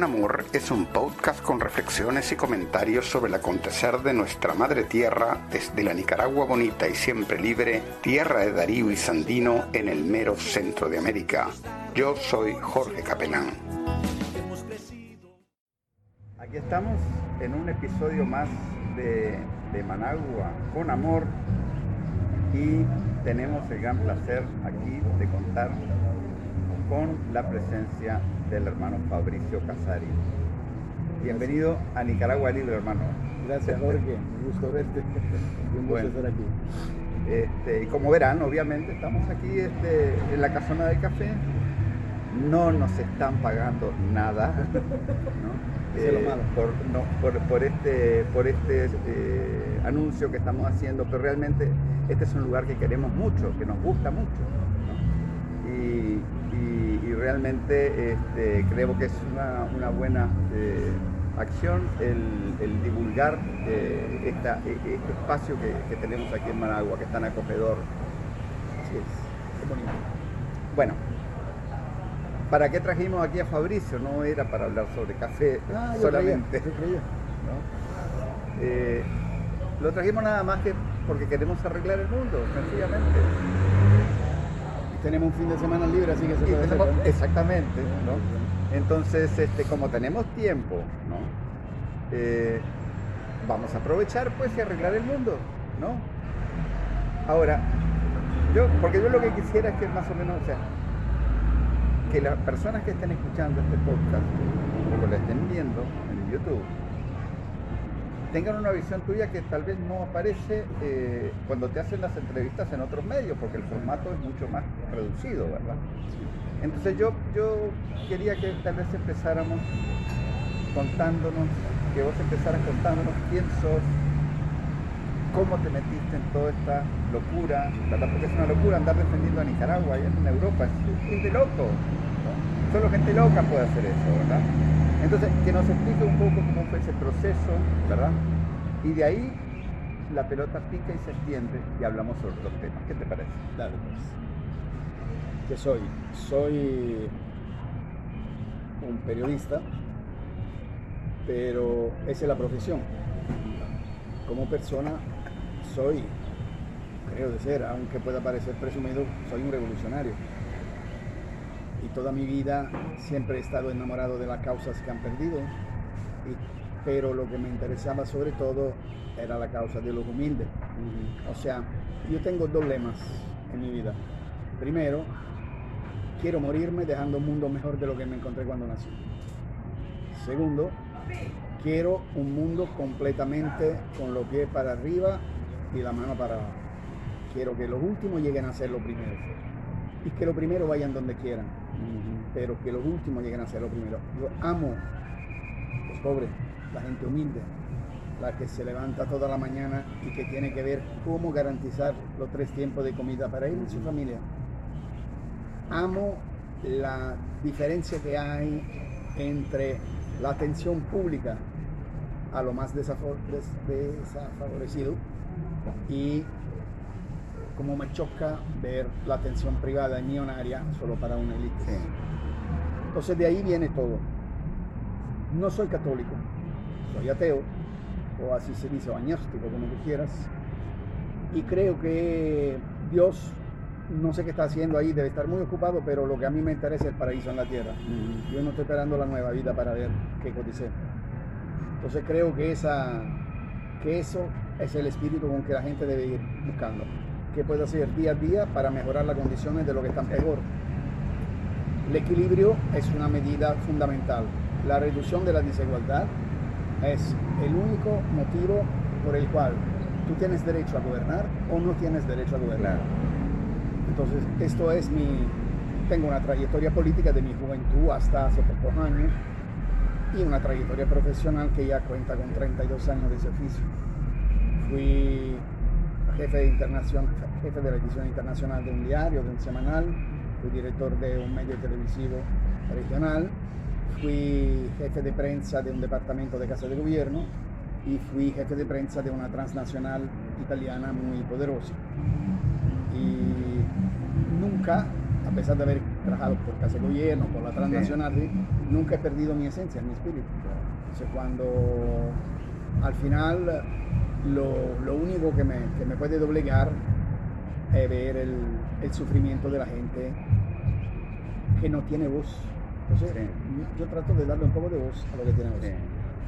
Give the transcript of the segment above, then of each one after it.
con Amor es un podcast con reflexiones y comentarios sobre el acontecer de nuestra madre tierra desde la Nicaragua bonita y siempre libre, tierra de Darío y Sandino en el mero centro de América. Yo soy Jorge Capelán. Aquí estamos en un episodio más de, de Managua con Amor y tenemos el gran placer aquí de contar con la presencia del hermano Fabricio Casari. Bienvenido a Nicaragua Libre, hermano. Gracias, Jorge. Un gusto verte. Un gusto estar aquí. Este, y como verán, obviamente estamos aquí este, en la casona del café. No nos están pagando nada eh, por, por, este, por este eh, anuncio que estamos haciendo, pero realmente este es un lugar que queremos mucho, que nos gusta mucho. Y, realmente este, creo que es una, buena eh, acción el, divulgar eh, esta, e, este espacio que, tenemos aquí en Managua, que es tan acogedor. Así es, bonito. Bueno, ¿para qué trajimos aquí a Fabricio? No era para hablar sobre café ah, solamente. Eh, lo trajimos nada más que porque queremos arreglar el mundo, sencillamente tenemos un fin de semana libre, así que se puede hacer Exactamente, ¿no? Entonces, este, como tenemos tiempo, ¿no? Eh, vamos a aprovechar pues y arreglar el mundo, ¿no? Ahora, yo, porque yo lo que quisiera es que más o menos, o sea, que las personas que estén escuchando este podcast o lo estén viendo en YouTube, tengan una visión tuya que tal vez no aparece eh, cuando te hacen las entrevistas en otros medios, porque el formato es mucho más reducido, ¿verdad? Entonces yo, yo quería que tal vez empezáramos contándonos, que vos empezaras contándonos quién sos, cómo te metiste en toda esta locura, ¿verdad? Porque es una locura andar defendiendo a Nicaragua allá en Europa, es, de loco, Solo gente loca puede hacer eso, ¿verdad? Entonces, que nos explique un poco cómo fue ese proceso, ¿verdad? Y de ahí la pelota pica y se extiende y hablamos sobre otros temas. ¿Qué te parece? Claro, pues. ¿Qué soy? Soy un periodista, pero esa es la profesión. Como persona soy, creo de ser, aunque pueda parecer presumido, soy un revolucionario y toda mi vida siempre he estado enamorado de las causas que han perdido, pero lo que me interesaba sobre todo era la causa de los humildes. O sea, yo tengo dos lemas en mi vida. Primero, quiero morirme dejando un mundo mejor de lo que me encontré cuando nací. Segundo, quiero un mundo completamente con los pies para arriba y la mano para abajo. Quiero que los últimos lleguen a ser los primeros y que los primeros vayan donde quieran pero que los últimos lleguen a ser los primeros. Yo amo los pobres, la gente humilde, la que se levanta toda la mañana y que tiene que ver cómo garantizar los tres tiempos de comida para él y su familia. Amo la diferencia que hay entre la atención pública a lo más desafavorecido y como me choca ver la atención privada y millonaria solo para una élite. Entonces de ahí viene todo. No soy católico, soy ateo, o así se dice, o agnóstico, como tú quieras. Y creo que Dios, no sé qué está haciendo ahí, debe estar muy ocupado, pero lo que a mí me interesa es el paraíso en la tierra. Yo no estoy esperando la nueva vida para ver qué cotice. Entonces creo que, esa, que eso es el espíritu con que la gente debe ir buscando. ¿Qué puede hacer día a día para mejorar las condiciones de lo que están peor? El equilibrio es una medida fundamental. La reducción de la desigualdad es el único motivo por el cual tú tienes derecho a gobernar o no tienes derecho a gobernar. Entonces, esto es mi... Tengo una trayectoria política de mi juventud hasta hace pocos años y una trayectoria profesional que ya cuenta con 32 años de servicio. Fui jefe de, jefe de la edición internacional de un diario, de un semanal, fui director de un medio televisivo regional, fui jefe de prensa de un departamento de casa de gobierno y fui jefe de prensa de una transnacional italiana muy poderosa. Y nunca a pesar de haber trabajado por Casa de Gobierno, por la transnacional, Sí. nunca he perdido mi esencia, mi espíritu. Entonces cuando al final lo, lo único que me, que me puede doblegar es ver el, el sufrimiento de la gente que no tiene voz. Entonces Sí. yo, trato de darle un poco de voz a lo que tiene voz. Sí.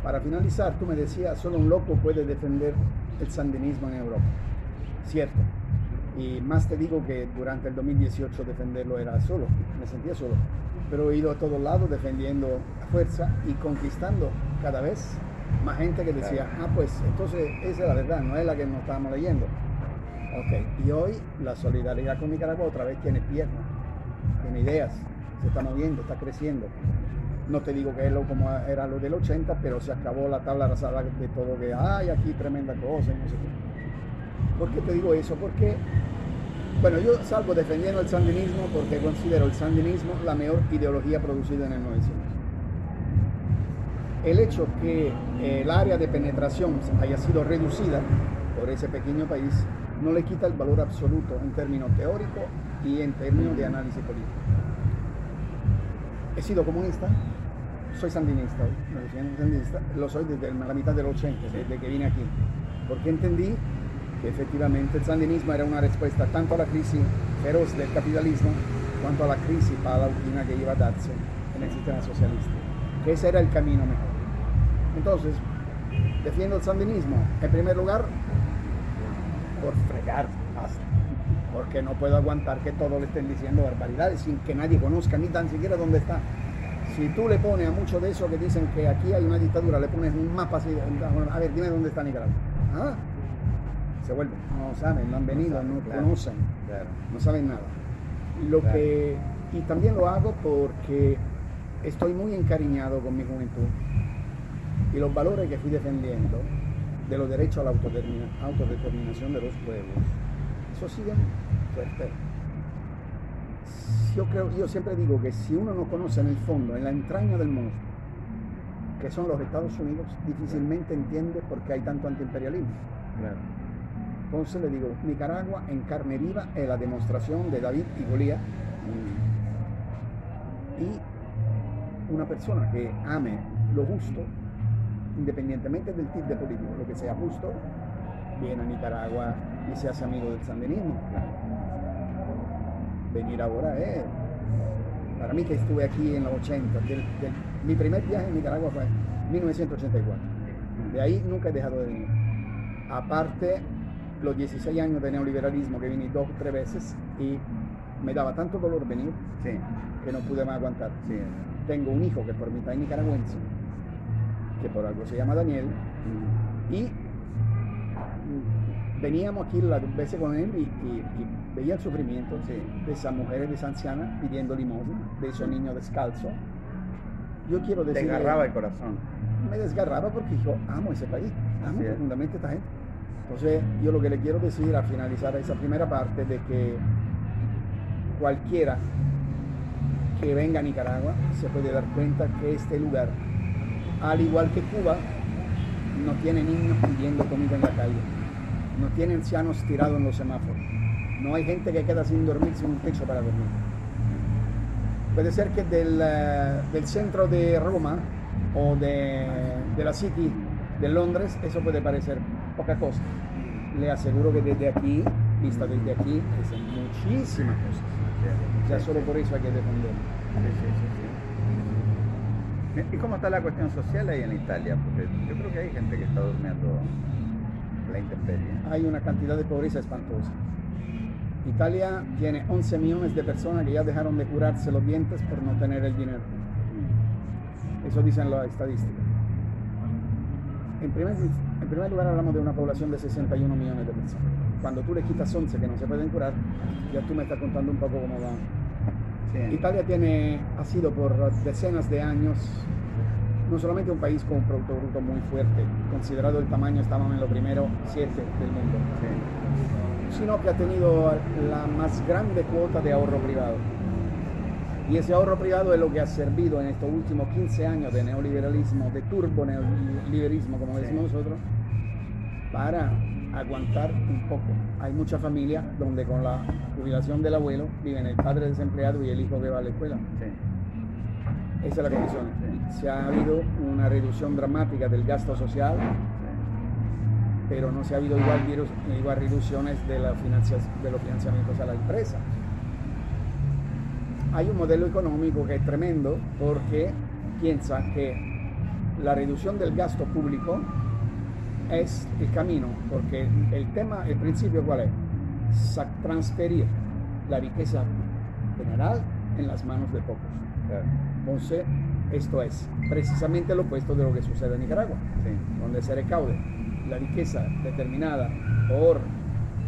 Para finalizar, tú me decías, solo un loco puede defender el sandinismo en Europa. Cierto. Y más te digo que durante el 2018 defenderlo era solo, me sentía solo. Pero he ido a todos lados defendiendo a fuerza y conquistando cada vez más gente que decía, Claro. ah, pues entonces esa es la verdad, no es la que nos estábamos leyendo. Ok, y hoy la solidaridad con Nicaragua otra vez tiene piernas, tiene ideas, se está moviendo, está creciendo. No te digo que es lo como era lo del 80, pero se acabó la tabla rasada de todo que hay aquí tremenda cosa y no sé qué. ¿Por qué te digo eso? Porque, bueno, yo salgo defendiendo el sandinismo porque considero el sandinismo la mejor ideología producida en el 900. El hecho que el área de penetración haya sido reducida por ese pequeño país no le quita el valor absoluto en términos teóricos y en términos de análisis político. He sido comunista, soy sandinista hoy, me sandinista, lo soy desde la mitad del 80, desde que vine aquí, porque entendí que efectivamente el sandinismo era una respuesta tanto a la crisis feroz del capitalismo cuanto a la crisis paulatina que iba a darse en el sistema socialista, que ese era el camino mejor. Entonces, defiendo el sandinismo, en primer lugar, por fregar hasta, porque no puedo aguantar que todos le estén diciendo barbaridades sin que nadie conozca ni tan siquiera dónde está. Si tú le pones a mucho de eso que dicen que aquí hay una dictadura, le pones un mapa así, a ver, dime dónde está Nicaragua. Ah, se vuelven, no saben, no han venido, saben, no conocen, Claro. no saben nada. Lo Claro. que, y también lo hago porque estoy muy encariñado con mi juventud y los valores que fui defendiendo de los derechos a la autodetermina- autodeterminación de los pueblos, eso sigue fuerte. Yo, creo, yo siempre digo que si uno no conoce en el fondo, en la entraña del monstruo, que son los Estados Unidos, difícilmente entiende por qué hay tanto antiimperialismo. Claro. Entonces le digo, Nicaragua en carne viva es la demostración de David y Goliat. Y una persona que ame lo justo, independientemente del tipo de político, lo que sea justo, viene a Nicaragua y se hace amigo del sandinismo. Venir ahora es... Para mí que estuve aquí en los 80, del- del- mi primer viaje en Nicaragua fue en 1984. De ahí nunca he dejado de venir. Aparte, los 16 años de neoliberalismo que vine dos o tres veces y me daba tanto dolor venir Sí, que no pude más aguantar. sí. Tengo un hijo que por mitad es nicaragüense, que por algo se llama Daniel, y veníamos aquí las veces con él y, y- y veía el sufrimiento Sí. de esas mujeres, de esas ancianas pidiendo limosna, de esos niños descalzos. Yo quiero decir agarraba el corazón. me desgarraba porque yo amo ese país, amo profundamente a esta gente. Entonces, yo lo que le quiero decir al finalizar esa primera parte de que cualquiera que venga a Nicaragua se puede dar cuenta que este lugar, al igual que Cuba, no tiene niños pidiendo comida en la calle, no tiene ancianos tirados en los semáforos, no hay gente que queda sin dormir sin un techo para dormir. Puede ser que del, eh, del centro de Roma o de, de la City de Londres eso puede parecer poca cosa. Le aseguro que desde aquí, vista desde aquí, es muchísimas cosas. Ya solo por eso hay que defenderlo. ¿Y cómo está la cuestión social ahí en Italia? Porque yo creo que hay gente que está durmiendo la intemperie. Hay una cantidad de pobreza espantosa. Italia tiene 11 millones de personas que ya dejaron de curarse los dientes por no tener el dinero. Eso dicen las estadísticas. En primer, en lugar hablamos de una población de 61 millones de personas. Cuando tú le quitas 11 que no se pueden curar, ya tú me estás contando un poco cómo va. Italia tiene, ha sido por decenas de años no solamente un país con un Producto Bruto muy fuerte, considerado el tamaño estábamos en lo primero siete del mundo, Sí. sino que ha tenido la más grande cuota de ahorro privado. Y ese ahorro privado es lo que ha servido en estos últimos 15 años de neoliberalismo, de turbo neoliberalismo, como Sí. decimos nosotros, para aguantar un poco. Hay muchas familias donde con la jubilación del abuelo viven el padre desempleado y el hijo que va a la escuela. Sí. Esa es la condición. Sí. Se ha habido una reducción dramática del gasto social, pero no se ha habido igual, igual reducciones de, la de los financiamientos a la empresa. Hay un modelo económico que es tremendo porque piensa que la reducción del gasto público es el camino, porque el tema, el principio cuál es? Transferir la riqueza general en las manos de pocos. Entonces, esto es precisamente lo opuesto de lo que sucede en Nicaragua, Sí. donde se recaude la riqueza determinada por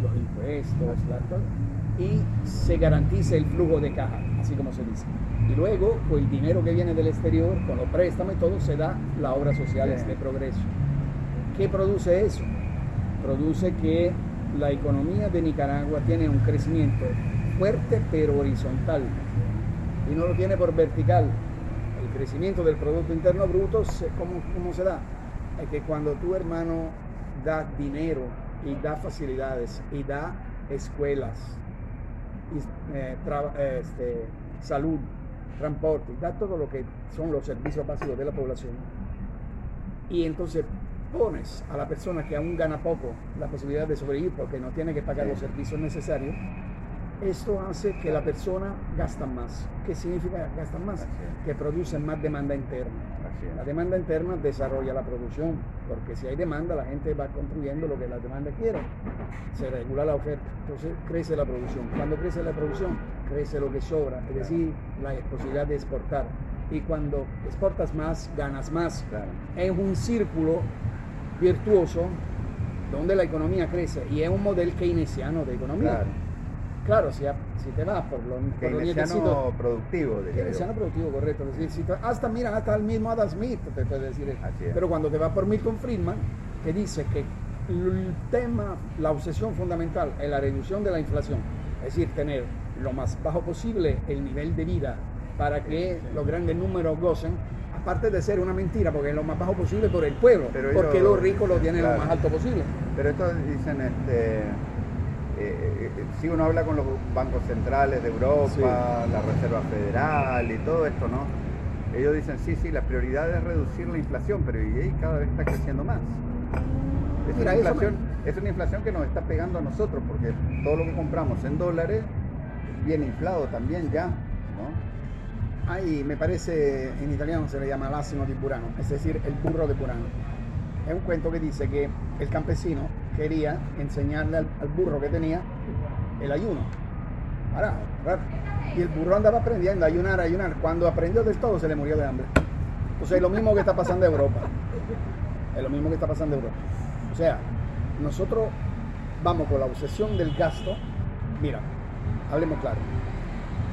los impuestos la- y se garantice el flujo de caja, así como se dice. Y luego, con el dinero que viene del exterior, con los préstamos y todo, se da la obra social Sí. de progreso. ¿Qué produce eso? Produce que la economía de Nicaragua tiene un crecimiento fuerte pero horizontal y no lo tiene por vertical. El crecimiento del Producto Interno Bruto, ¿cómo, cómo se da? Es que cuando tu hermano da dinero y da facilidades y da escuelas, eh, este, salud, transporte, da todo lo que son los servicios básicos de la población, y entonces pones a la persona que aún gana poco la posibilidad de sobrevivir porque no tiene que pagar los servicios necesarios, esto hace que la persona gasta más. ¿Qué significa gastar más? Que producen más demanda interna. La demanda interna desarrolla la producción, porque si hay demanda, la gente va construyendo lo que la demanda quiere. Se regula la oferta, entonces crece la producción. Cuando crece la producción, crece lo que sobra, es decir, la posibilidad de exportar. Y cuando exportas más, ganas más. Es un círculo virtuoso donde la economía crece y es un modelo keynesiano de economía. Claro. Claro, si, si te vas por lo, por Keynesiano productivo, yo. Keynesiano productivo, correcto. Es decir, si te- hasta, mira, hasta el mismo Adam Smith te puede decir eso. Así es. Pero cuando te vas por Milton Friedman, que dice que el tema, la obsesión fundamental es la reducción de la inflación. Es decir, tener lo más bajo posible el nivel de vida para que los grandes números gocen, aparte de ser una mentira, porque es lo más bajo posible por el pueblo, Pero porque ellos- los ricos lo tienen claro. lo más alto posible. Pero esto dicen, este, eh, eh, si uno habla con los bancos centrales de Europa, Sí. la Reserva Federal y todo esto, ¿no? Ellos dicen, sí, sí, la prioridad es reducir la inflación, pero y cada vez está creciendo más. Es Mira, una, inflación, es una inflación que nos está pegando a nosotros, porque todo lo que compramos en dólares viene inflado también ya, ¿no? Hay, me parece, en italiano se le llama l'asino di Burano, es decir, el burro de Burano. Es un cuento que dice que el campesino quería enseñarle al, burro que tenía el ayuno. Ahora, raro. Y el burro andaba aprendiendo a ayunar, a ayunar. Cuando aprendió del todo, se le murió de hambre. Entonces es lo mismo que está pasando en Europa. Es lo mismo que está pasando en Europa. O sea, nosotros vamos con la obsesión del gasto. Mira, hablemos claro.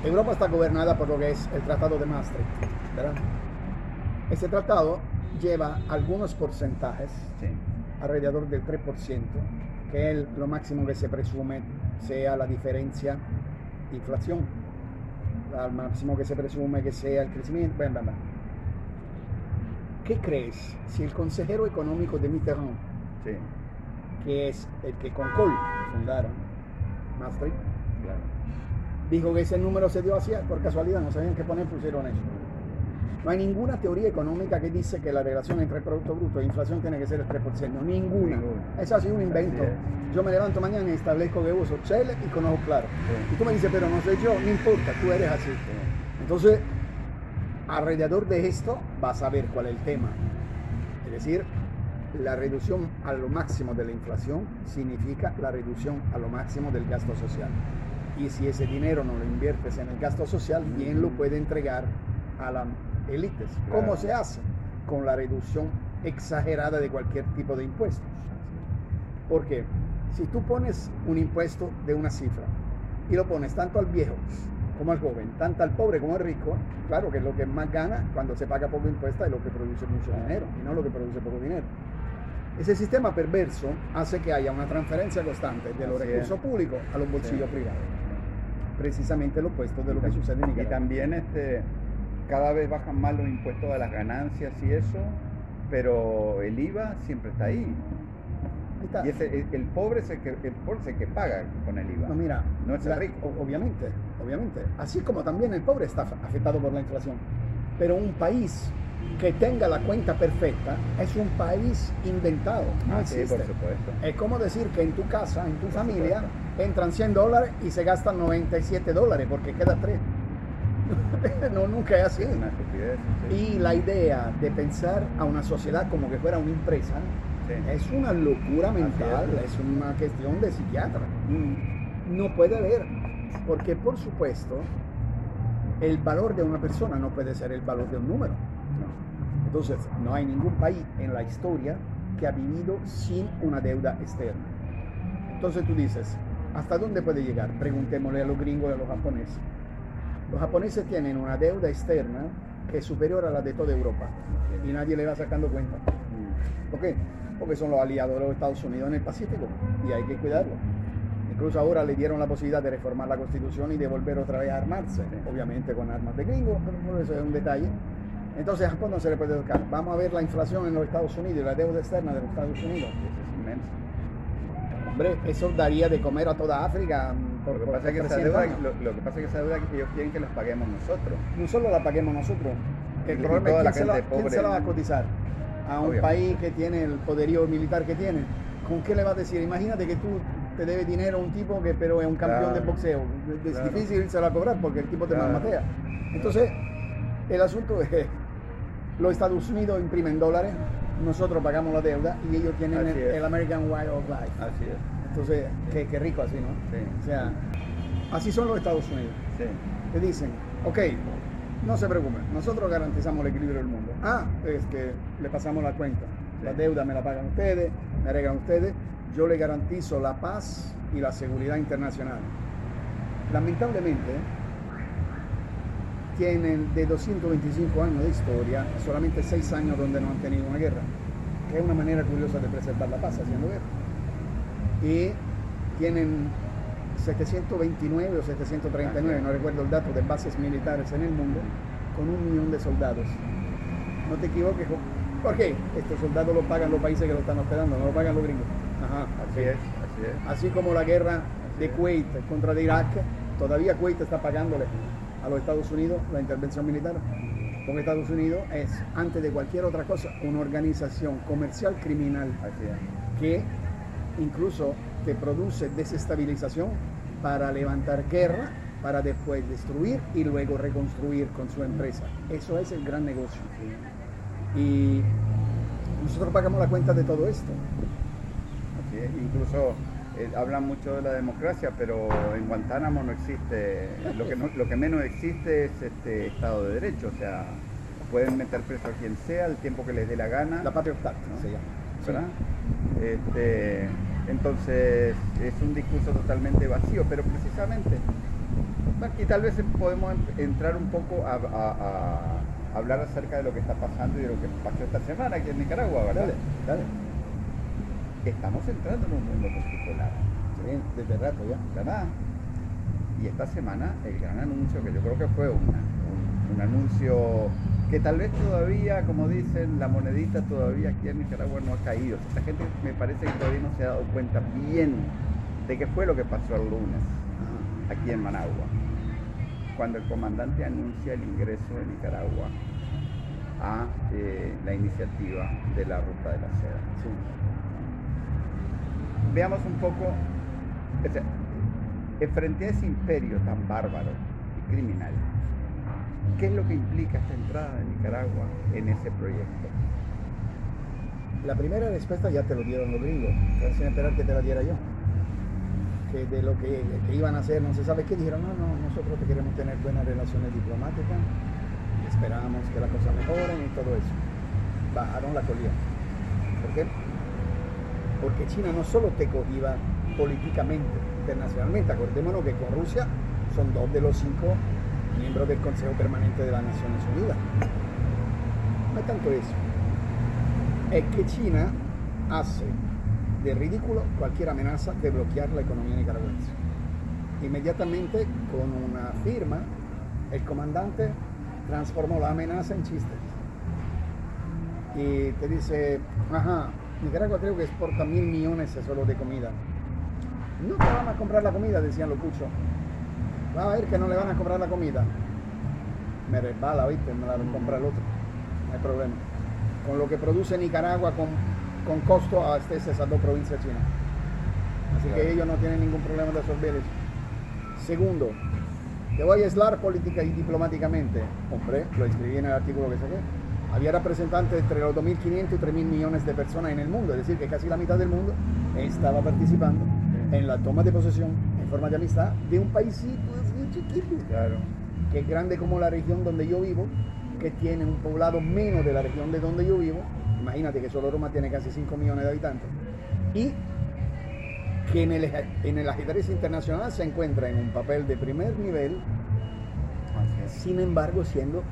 Europa está gobernada por lo que es el Tratado de Maastricht, ¿verdad? Ese tratado lleva algunos porcentajes, Sí. alrededor del 3%, que es lo máximo que se presume sea la diferencia de inflación, al máximo que se presume que sea el crecimiento, bla, bla, bla. ¿Qué crees si el consejero económico de Mitterrand, Sí, que es el que con Kohl fundaron Maastricht, claro. Dijo que ese número se dio así por casualidad, no sabían qué poner, pusieron eso. No hay ninguna teoría económica que dice que la relación entre el Producto Bruto e inflación tiene que ser el 3%. Ninguna. Ninguna. Eso ha sido un invento. Yo me levanto mañana y establezco que uso Shell y con ojos claros. Sí. Y tú me dices, pero no soy yo, no importa, tú eres así. Entonces, alrededor de esto vas a ver cuál es el tema. Es decir, la reducción a lo máximo de la inflación significa la reducción a lo máximo del gasto social. Y si ese dinero no lo inviertes en el gasto social, bien lo puede entregar a las élites. ¿Cómo se hace? Con la reducción exagerada de cualquier tipo de impuestos. Porque si tú pones un impuesto de una cifra y lo pones tanto al viejo como al joven, tanto al pobre como al rico, claro que lo que más gana cuando se paga poco impuesto es lo que produce mucho dinero y no lo que produce poco dinero. Ese sistema perverso hace que haya una transferencia constante de los Así recursos es. públicos a los bolsillos Sí. privados. Precisamente lo opuesto de lo que sucede en Y Nicaragua. también este, cada vez bajan más los impuestos a las ganancias y eso, pero el IVA siempre está ahí. Está. Y ese, el, el pobre es el que, el pobre es el que paga con el IVA. No, mira, No es el la- rico. Obviamente, obviamente. Así como también el pobre está af- afectado por la inflación. Pero un país que tenga la cuenta perfecta es un país inventado. No Ah, sí, existe. por supuesto. Es como decir que en tu casa, en tu Por familia, supuesto. entran 100 dólares y se gastan 97 dólares porque queda 3. no, nunca es así. Es una estupidez. sí. Y la idea de pensar a una sociedad como que fuera una empresa Sí. es una locura mental, es. es una cuestión de psiquiatra. No puede haber, porque por supuesto, el valor de una persona no puede ser el valor de un número. Entonces, no hay ningún país en la historia que ha vivido sin una deuda externa. Entonces tú dices, ¿hasta dónde puede llegar? Preguntémosle a los gringos y a los japoneses. Los japoneses tienen una deuda externa que es superior a la de toda Europa y nadie le va sacando cuenta. ¿Por qué? Porque son los aliados de los Estados Unidos en el Pacífico y hay que cuidarlo. Incluso ahora le dieron la posibilidad de reformar la constitución y de volver otra vez a armarse, obviamente con armas de gringo, pero eso es un detalle. Entonces a Japón no se le puede tocar. Vamos a ver la inflación en los Estados Unidos la deuda externa de los Estados Unidos. Eso es inmenso. Hombre, eso daría de comer a toda África por, Lo que, pasa es que esa 300 deuda, años. lo, lo que pasa es que esa deuda ellos quieren que la paguemos nosotros. No solo la paguemos nosotros, el Y problema es la quién se, la, quién se la va a cotizar. A un Obvio. país que tiene el poderío militar que tiene. ¿Con qué le vas a decir? Imagínate que tú te debes dinero a un tipo que pero es un campeón Claro. de boxeo. Es Claro. difícil irse a cobrar porque el tipo te Claro. malmatea. Entonces, el asunto es los Estados Unidos imprimen dólares, nosotros pagamos la deuda y ellos tienen el, American Way of Life. Así es. Entonces, qué, qué rico así, ¿no? Sí. O sea, así son los Estados Unidos. Sí. Te dicen, ok, no se preocupen, nosotros garantizamos el equilibrio del mundo. Ah, es que le pasamos la cuenta. La deuda me la pagan ustedes, me arreglan ustedes. Yo le garantizo la paz y la seguridad internacional. Lamentablemente, tienen de 225 años de historia, solamente 6 años donde no han tenido una guerra, que es una manera curiosa de preservar la paz haciendo guerra. Y tienen 729 o 739, no recuerdo el dato, de bases militares en el mundo, con un millón de soldados. No te equivoques, jo- ¿por qué? Estos soldados los pagan los países que lo están hospedando, no lo pagan los gringos. Ajá, Así es, así es. Así como la guerra de. Kuwait contra de Irak, todavía Kuwait está pagándole a los Estados Unidos la intervención militar. Porque Estados Unidos es, antes de cualquier otra cosa, una organización comercial criminal que incluso te produce desestabilización para levantar guerra, para después destruir y luego reconstruir con su empresa. Eso es el gran negocio. Y nosotros pagamos la cuenta de todo esto. Así es. Incluso eh, hablan mucho de la democracia, pero en Guantánamo no existe, lo que, no- lo que menos existe es este Estado de Derecho, o sea, pueden meter preso a quien sea el tiempo que les dé la gana, La Patriot Act ¿no? se llama. ¿verdad? Este, entonces es un discurso totalmente vacío, pero precisamente, aquí tal vez podemos en- entrar un poco a, a- a hablar acerca de lo que está pasando y de lo que pasó esta semana aquí en Nicaragua, ¿verdad? Dale, dale. Estamos entrando en un mundo multipolar. Desde rato ya. ¿verdad? Y esta semana el gran anuncio, que yo creo que fue una- un, un anuncio que tal vez todavía, como dicen, la monedita todavía aquí en Nicaragua no ha caído. Esta gente me parece que todavía no se ha dado cuenta bien de qué fue lo que pasó el lunes aquí en Managua, cuando el comandante anuncia el ingreso de Nicaragua a eh, la iniciativa de la Ruta de la Seda. Veamos un poco, frente a ese imperio tan bárbaro y criminal, ¿qué es lo que implica esta entrada de Nicaragua en ese proyecto? La primera respuesta ya te lo dieron los gringos, sin esperar que te la diera yo. Que de lo que, que iban a hacer no se sabe qué, dijeron, no, no, nosotros que queremos tener buenas relaciones diplomáticas, esperamos que las cosas mejoren y todo eso. Bajaron la colilla. ¿Por qué? Porque China no solo te cogía políticamente, internacionalmente, acordémonos que con Rusia son dos de los cinco miembros del Consejo Permanente de las Naciones Unidas. No es tanto eso es que China hace de ridículo cualquier amenaza de bloquear la economía nicaragüense. Inmediatamente, con una firma, el comandante transformó la amenaza en chistes. Y te dice, ajá, Nicaragua creo que exporta mil millones solo de comida. No te van a comprar la comida, decían los puchos. Va a ver que no le van a comprar la comida. Me resbala, ¿viste? Me la compra el otro. No hay problema. Con lo que produce Nicaragua con, con costo abastece esas dos provincias chinas. Así que ellos no tienen ningún problema de resolver eso. Segundo, te voy a aislar política y diplomáticamente. Hombre, lo escribí en el artículo que saqué. Había representantes entre los 2.500 y 3.000 millones de personas en el mundo, es decir, que casi la mitad del mundo estaba participando en la toma de posesión en forma de amistad de un paísito así chiquito, Claro. que es grande como la región donde yo vivo, que tiene un poblado menos de la región de donde yo vivo. Imagínate que solo Roma tiene casi 5 millones de habitantes. Y que en el, en el ajedrez internacional se encuentra en un papel de primer nivel, sin embargo siendo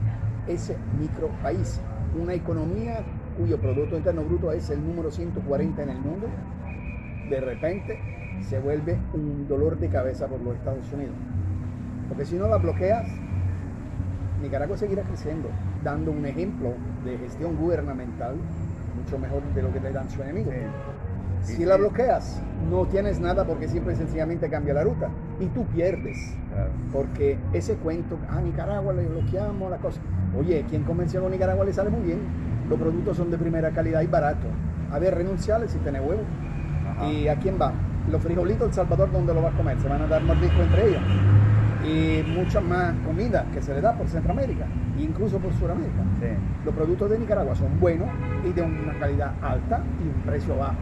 ese micro país, una economía cuyo Producto Interno Bruto es el número 140 en el mundo, de repente se vuelve un dolor de cabeza por los Estados Unidos. Porque si no la bloqueas, Nicaragua seguirá creciendo, dando un ejemplo de gestión gubernamental mucho mejor de lo que le dan sus enemigos. Sí. Si la bloqueas, no tienes nada porque simple y sencillamente cambia la ruta y tú pierdes. Claro. Porque ese cuento, a Nicaragua le bloqueamos la cosa. Oye, quien convenció a Nicaragua le sale muy bien. Los productos son de primera calidad y barato. A ver, renunciales si tenés huevo. Ajá. ¿Y a quién va? Los frijolitos El Salvador, ¿dónde lo va a comer? Se van a dar mordisco entre ellos. Y mucha más comida que se le da por Centroamérica, incluso por Sudamérica. Sí. Los productos de Nicaragua son buenos y de una calidad alta y un precio bajo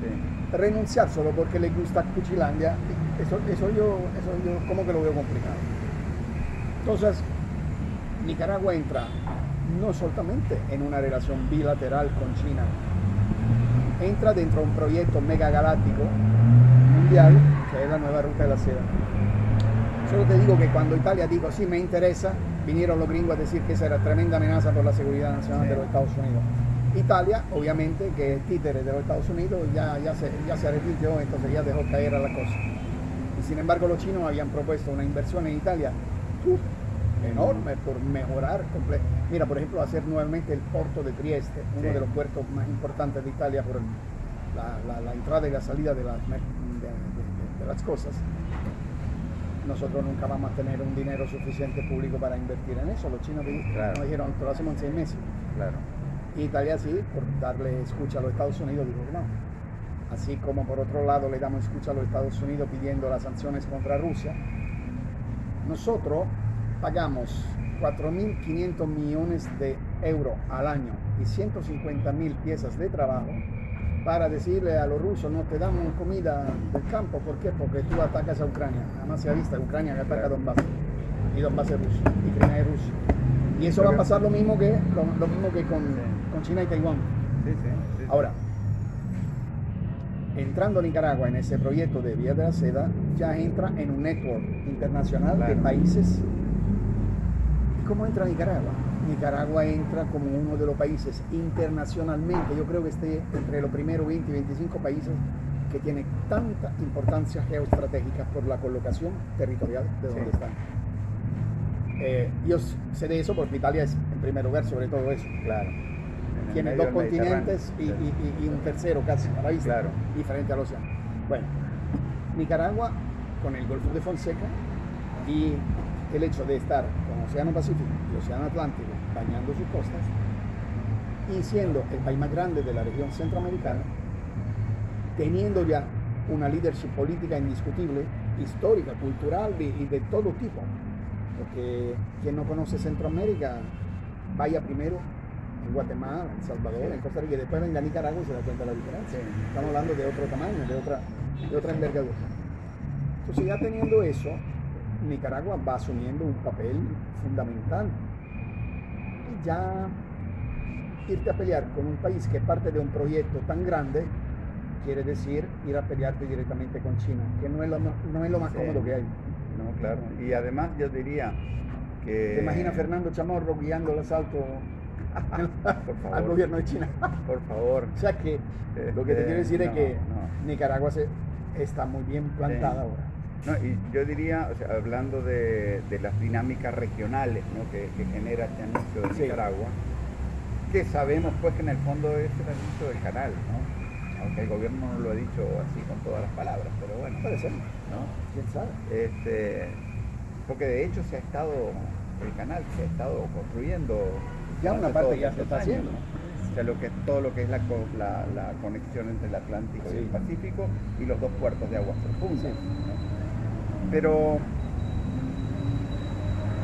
Sí. renunciar solo porque le gusta Cuchilandia, eso, eso, yo, eso yo como que lo veo complicado. Entonces, Nicaragua entra no solamente en una relación bilateral con China, entra dentro de un proyecto megagaláctico mundial, que es la nueva ruta de la seda. Solo te digo que cuando Italia dijo, sí, me interesa, vinieron los gringos a decir que esa era tremenda amenaza por la seguridad nacional Sí. de los Estados Unidos. Italia, obviamente, que es títere de los Estados Unidos, ya, ya, se, ya se arrepintió, entonces ya dejó caer a la cosa. Y sin embargo, los chinos habían propuesto una inversión en Italia uf, enorme por mejorar. Mira, por ejemplo, hacer nuevamente el puerto de Trieste, uno Sí. de los puertos más importantes de Italia por el- la, la- la entrada y la salida de las, mer- de- de- de- de las cosas. Nosotros nunca vamos a tener un dinero suficiente público para invertir en eso. Los chinos Claro. nos dijeron, te lo hacemos en seis meses. Claro. Y Italia sí, por darle escucha a los Estados Unidos, dijo que no. Así como por otro lado le damos escucha a los Estados Unidos pidiendo las sanciones contra Rusia, nosotros pagamos 4.500 millones de euros al año y 150.000 piezas de trabajo para decirle a los rusos no te damos comida del campo. ¿Por qué? Porque tú atacas a Ucrania. Además se ha visto Ucrania que ataca a Donbass y Donbass es ruso y Crimea es ruso. Y eso va a pasar lo mismo que, lo, lo mismo que con, con China y Taiwán. Ahora, entrando Nicaragua en ese proyecto de Vía de la Seda, ya entra en un network internacional de países. ¿Y cómo entra Nicaragua? Nicaragua entra como uno de los países internacionalmente, yo creo que esté entre los primeros 20 y 25 países que tiene tanta importancia geoestratégica por la colocación territorial de donde Sí. están. Eh, yo sé de eso porque Italia es en primer lugar sobre todo eso Claro. Tiene dos continentes y, un tercero casi a la vista, Claro. diferente al océano. Bueno, Nicaragua con el Golfo de Fonseca y el hecho de estar con Océano Pacífico y Océano Atlántico bañando sus costas y siendo el país más grande de la región centroamericana, teniendo ya una leadership política indiscutible, histórica, cultural y de todo tipo. Porque quien no conoce Centroamérica, vaya primero en Guatemala, en Salvador, en Costa Rica, y después venga a Nicaragua y se da cuenta de la diferencia. Estamos hablando de otro tamaño, de otra, de otra envergadura. Entonces ya teniendo eso, Nicaragua va asumiendo un papel fundamental. Y ya irte a pelear con un país que es parte de un proyecto tan grande, quiere decir ir a pelearte directamente con China, que no es lo, no es lo más Sí. cómodo que hay. No, claro. Y además yo diría que... ¿Te imaginas Fernando Chamorro guiando el asalto. al gobierno de China? Por favor. O sea que lo que te Este, quiero decir es no, que no. Nicaragua se, está muy bien plantada Sí. ahora. No, y yo diría, o sea, hablando de, de las dinámicas regionales ¿no? que, que genera este anuncio de Sí. Nicaragua, que sabemos pues que en el fondo es el anuncio del canal, ¿no? aunque el gobierno no lo ha dicho así con todas las palabras, pero bueno. Puede ser, ¿no? ¿Quién sabe? Este, porque de hecho se ha estado, el canal se ha estado construyendo. Ya una parte ya se está haciendo. O sea, lo que, todo lo que es la, la, la conexión entre el Atlántico y el. Pacífico y los dos puertos de aguas profundas. Sí. ¿no? Pero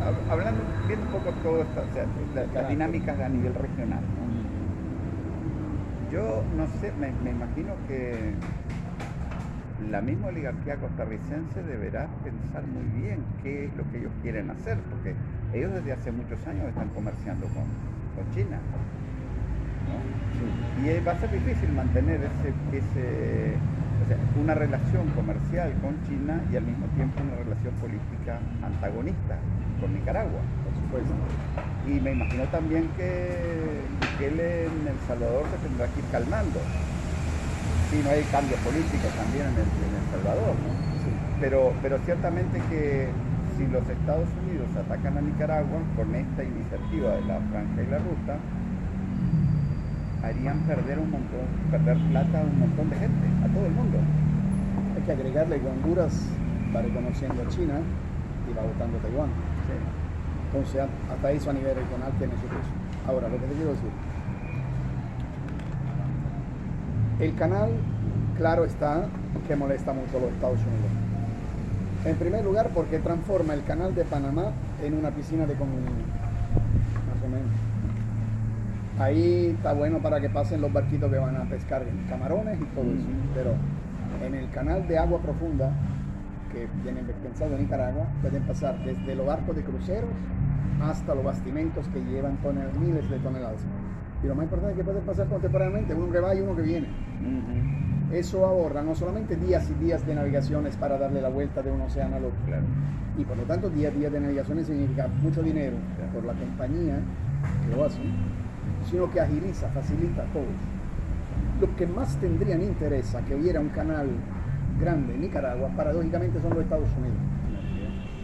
hab- hablando, viendo un poco todo esto, o sea, la- las dinámicas a nivel regional, ¿no? Yo no sé, me, me imagino que la misma oligarquía costarricense deberá pensar muy bien qué es lo que ellos quieren hacer, porque ellos desde hace muchos años están comerciando con, con China. ¿no? Y eh, va a ser difícil mantener ese, ese, o sea, una relación comercial con China y al mismo tiempo una relación política antagonista con Nicaragua. Por supuesto. Y me imagino también que Bukele en El Salvador se tendrá que ir calmando. Si no hay cambio político también en El, en El Salvador, ¿no? Sí. Pero, pero ciertamente que si los Estados Unidos atacan a Nicaragua con esta iniciativa de la franja y la ruta, harían perder un montón, perder plata a un montón de gente, a todo el mundo. Hay que agregarle que Honduras va reconociendo a China y va votando a Taiwán. Entonces, a- hasta eso a nivel regional tiene su peso. Ahora, lo que te quiero decir. El canal, claro está, que molesta mucho a los Estados Unidos. En primer lugar, porque transforma el canal de Panamá en una piscina de comunión. Más o menos. Ahí está bueno para que pasen los barquitos que van a pescar camarones y todo eso. Ujú. Pero en el canal de agua profunda, que tienen pensado en Nicaragua, pueden pasar desde los barcos de cruceros hasta los bastimentos que llevan tonel- miles de toneladas. Y lo más importante es que pueden pasar contemporáneamente, uno que va y uno que viene. Eso ahorra no solamente días y días de navegaciones para darle la vuelta de un océano al otro, Claro. y por lo tanto días y días de navegaciones significa mucho dinero Claro. por la compañía que lo hace, sino que agiliza, facilita a todos. Lo que más tendrían interés a que hubiera un canal grande en Nicaragua, paradójicamente son los Estados Unidos,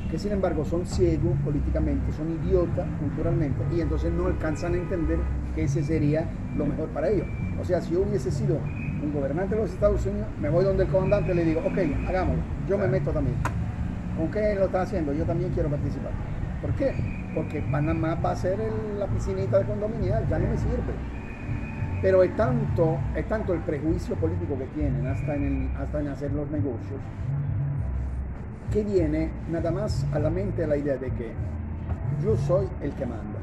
que sin embargo son ciegos políticamente, son idiotas culturalmente, y entonces no alcanzan a entender que ese sería lo mejor para ellos. O sea, si yo hubiese sido un gobernante de los Estados Unidos, me voy donde el comandante y le digo, ok, hagámoslo, yo me meto también. ¿Con qué lo está haciendo? Yo también quiero participar. ¿Por qué? Porque Panamá va a ser el- la piscinita de condominial, ya no me sirve. Pero es tanto, es tanto el prejuicio político que tienen hasta en, el- hasta en hacer los negocios, que viene nada más a la mente la idea de que yo soy el que manda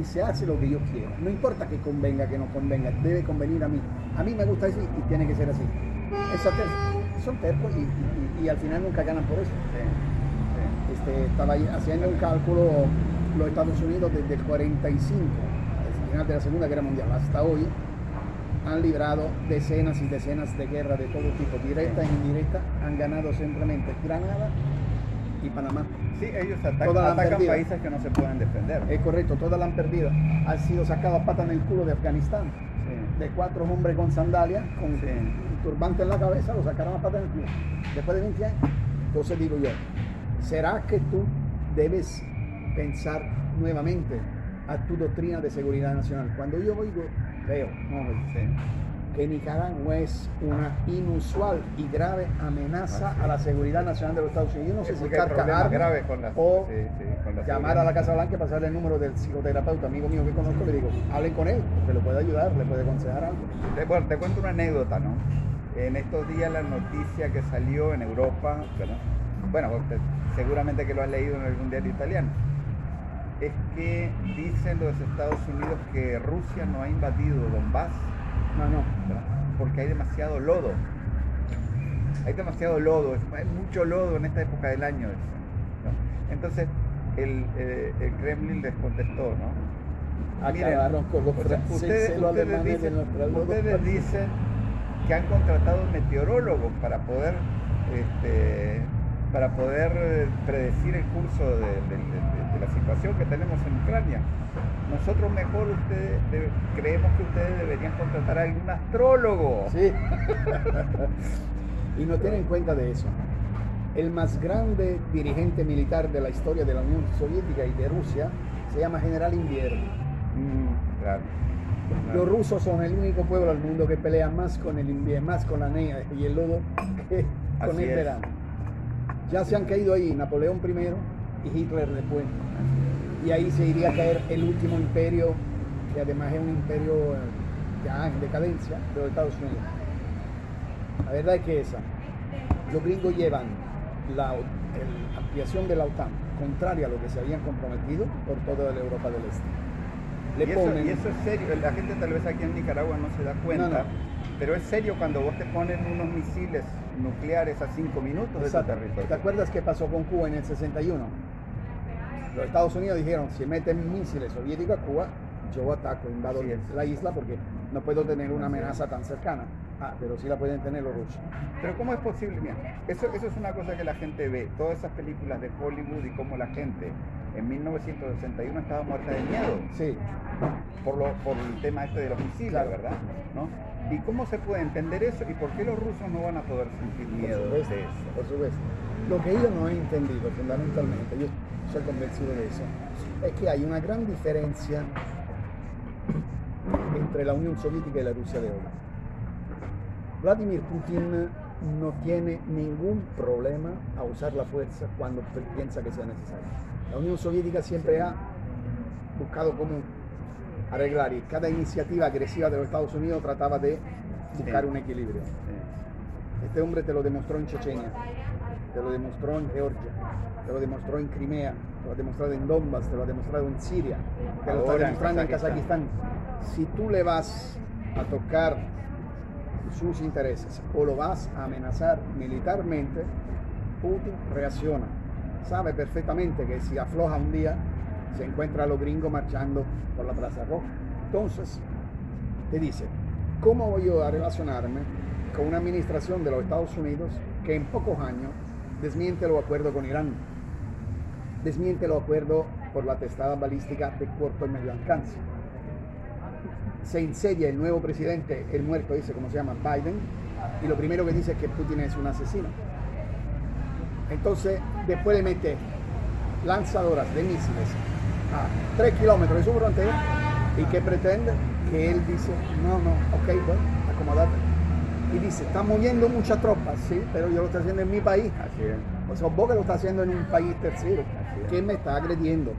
y se hace lo que yo quiero. No importa que convenga, que no convenga, debe convenir a mí. A mí me gusta así y tiene que ser así. Esa ter- son tercos y, y- y al final nunca ganan por eso. Este, estaba haciendo un cálculo los Estados Unidos desde el 45, al final de la Segunda Guerra Mundial, hasta hoy, han librado decenas y decenas de guerras de todo tipo, directa e indirecta, han ganado simplemente Granada y Panamá. Sí, ellos atacan, atacan países que no se pueden defender. Es correcto, todas la han perdido. Han sido sacados a pata en el culo de Afganistán. Sí. De cuatro hombres con sandalias, con Sí. un turbante en la cabeza, lo sacaron a pata en el culo. Después de 20 años. Entonces digo yo, ¿será que tú debes pensar nuevamente a tu doctrina de seguridad nacional? Cuando yo oigo, veo, no oigo, Sí. Que Nicaragua es una inusual y grave amenaza a la seguridad nacional de los Estados Unidos. Yo no sé Es si o sí, sí, con la llamar a la Casa Blanca y pasarle el número del psicoterapeuta, amigo mío que conozco, le digo, hablen con él, porque le puede ayudar, le puede aconsejar algo. Te, bueno, te cuento una anécdota, ¿no? En estos días la noticia que salió en Europa, ¿verdad? bueno, te- seguramente que lo has leído en algún diario italiano, es que dicen los Estados Unidos que Rusia no ha invadido Donbass No, no. porque hay demasiado lodo. Hay demasiado lodo, es- hay mucho lodo en esta época del año. Entonces el, eh, el Kremlin les contestó, ¿no? Miren, Acabaron con los o sea, franceses, ustedes, los ustedes dicen, ustedes que han contratado meteorólogos para poder este, para poder eh, predecir el curso de, de- de- de la situación que tenemos en Ucrania. Nosotros mejor ustedes de- creemos que ustedes deberían contratar a algún astrólogo. Sí. y no tienen cuenta de eso. El más grande dirigente militar de la historia de la Unión Soviética y de Rusia se llama General Invierno. Mm, claro. Los rusos son el único pueblo del mundo que pelea más con el invierno, más con la nieve y el lodo que con el es. verano. Ya se han caído ahí Napoleón primero y Hitler después. Y ahí se iría a caer el último imperio, que además es un imperio eh, ya en decadencia, de los Estados Unidos. La verdad es que esa. Los gringos llevan la el- ampliación de la OTAN contraria a lo que se habían comprometido por toda la Europa del Este. Le y, eso, ponen y eso es serio, la gente tal vez aquí en Nicaragua no se da cuenta, No, no. pero es serio cuando vos te ponen unos misiles nucleares a 5 minutos de tu Exacto. territorio. ¿Te acuerdas qué pasó con Cuba en el 61? Los Estados Unidos dijeron, si meten misiles soviéticos a Cuba, yo ataco, invado la isla porque no puedo tener una amenaza tan cercana. Ah, pero sí la pueden tener los rusos. Pero ¿cómo es posible? Mira, eso, eso es una cosa que la gente ve, todas esas películas de Hollywood y cómo la gente en 1961 estaba muerta de miedo Sí, por, lo, por el tema este de los misiles, Claro. ¿verdad? ¿No? ¿Y cómo se puede entender eso y por qué los rusos no van a poder sentir por miedo supuesto, de eso? por supuesto. Lo que yo no he entendido fundamentalmente, yo soy convencido de eso, es que hay una gran diferencia entre la Unión Soviética y la Rusia de hoy. Vladimir Putin no tiene ningún problema a usar la fuerza cuando piensa que sea necesario. La Unión Soviética siempre ha buscado cómo arreglar y cada iniciativa agresiva de los Estados Unidos trataba de buscar un equilibrio. Este hombre te lo demostró en Chechenia, te lo demostró en Georgia, te lo demostró en Crimea, te lo ha demostrado en Donbass, te lo ha demostrado en Siria, te lo está en demostrando en Kazajistán. Kazajistán. Si tú le vas a tocar sus intereses o lo vas a amenazar militarmente, Putin reacciona. Sabe perfectamente que si afloja un día, se encuentra a los gringos marchando por la Plaza Roja. Entonces, te dice, ¿cómo voy yo a relacionarme con una administración de los Estados Unidos que en pocos años desmiente los acuerdos con Irán? Desmiente los acuerdos por la testada balística de corto y medio alcance. Se insedia el nuevo presidente, el muerto dice, ¿cómo se llama? Biden, y lo primero que dice es que Putin es un asesino. Entonces, después le mete lanzadoras de misiles a 3 kilómetros de su frontera y que pretende que él dice, no, no, ok, bueno, acomodate. Y dice, está muriendo muchas tropas, sí, pero yo lo estoy haciendo en mi país. Así es. O sea, vos que lo estás haciendo en un país tercero, es. que me está agrediendo.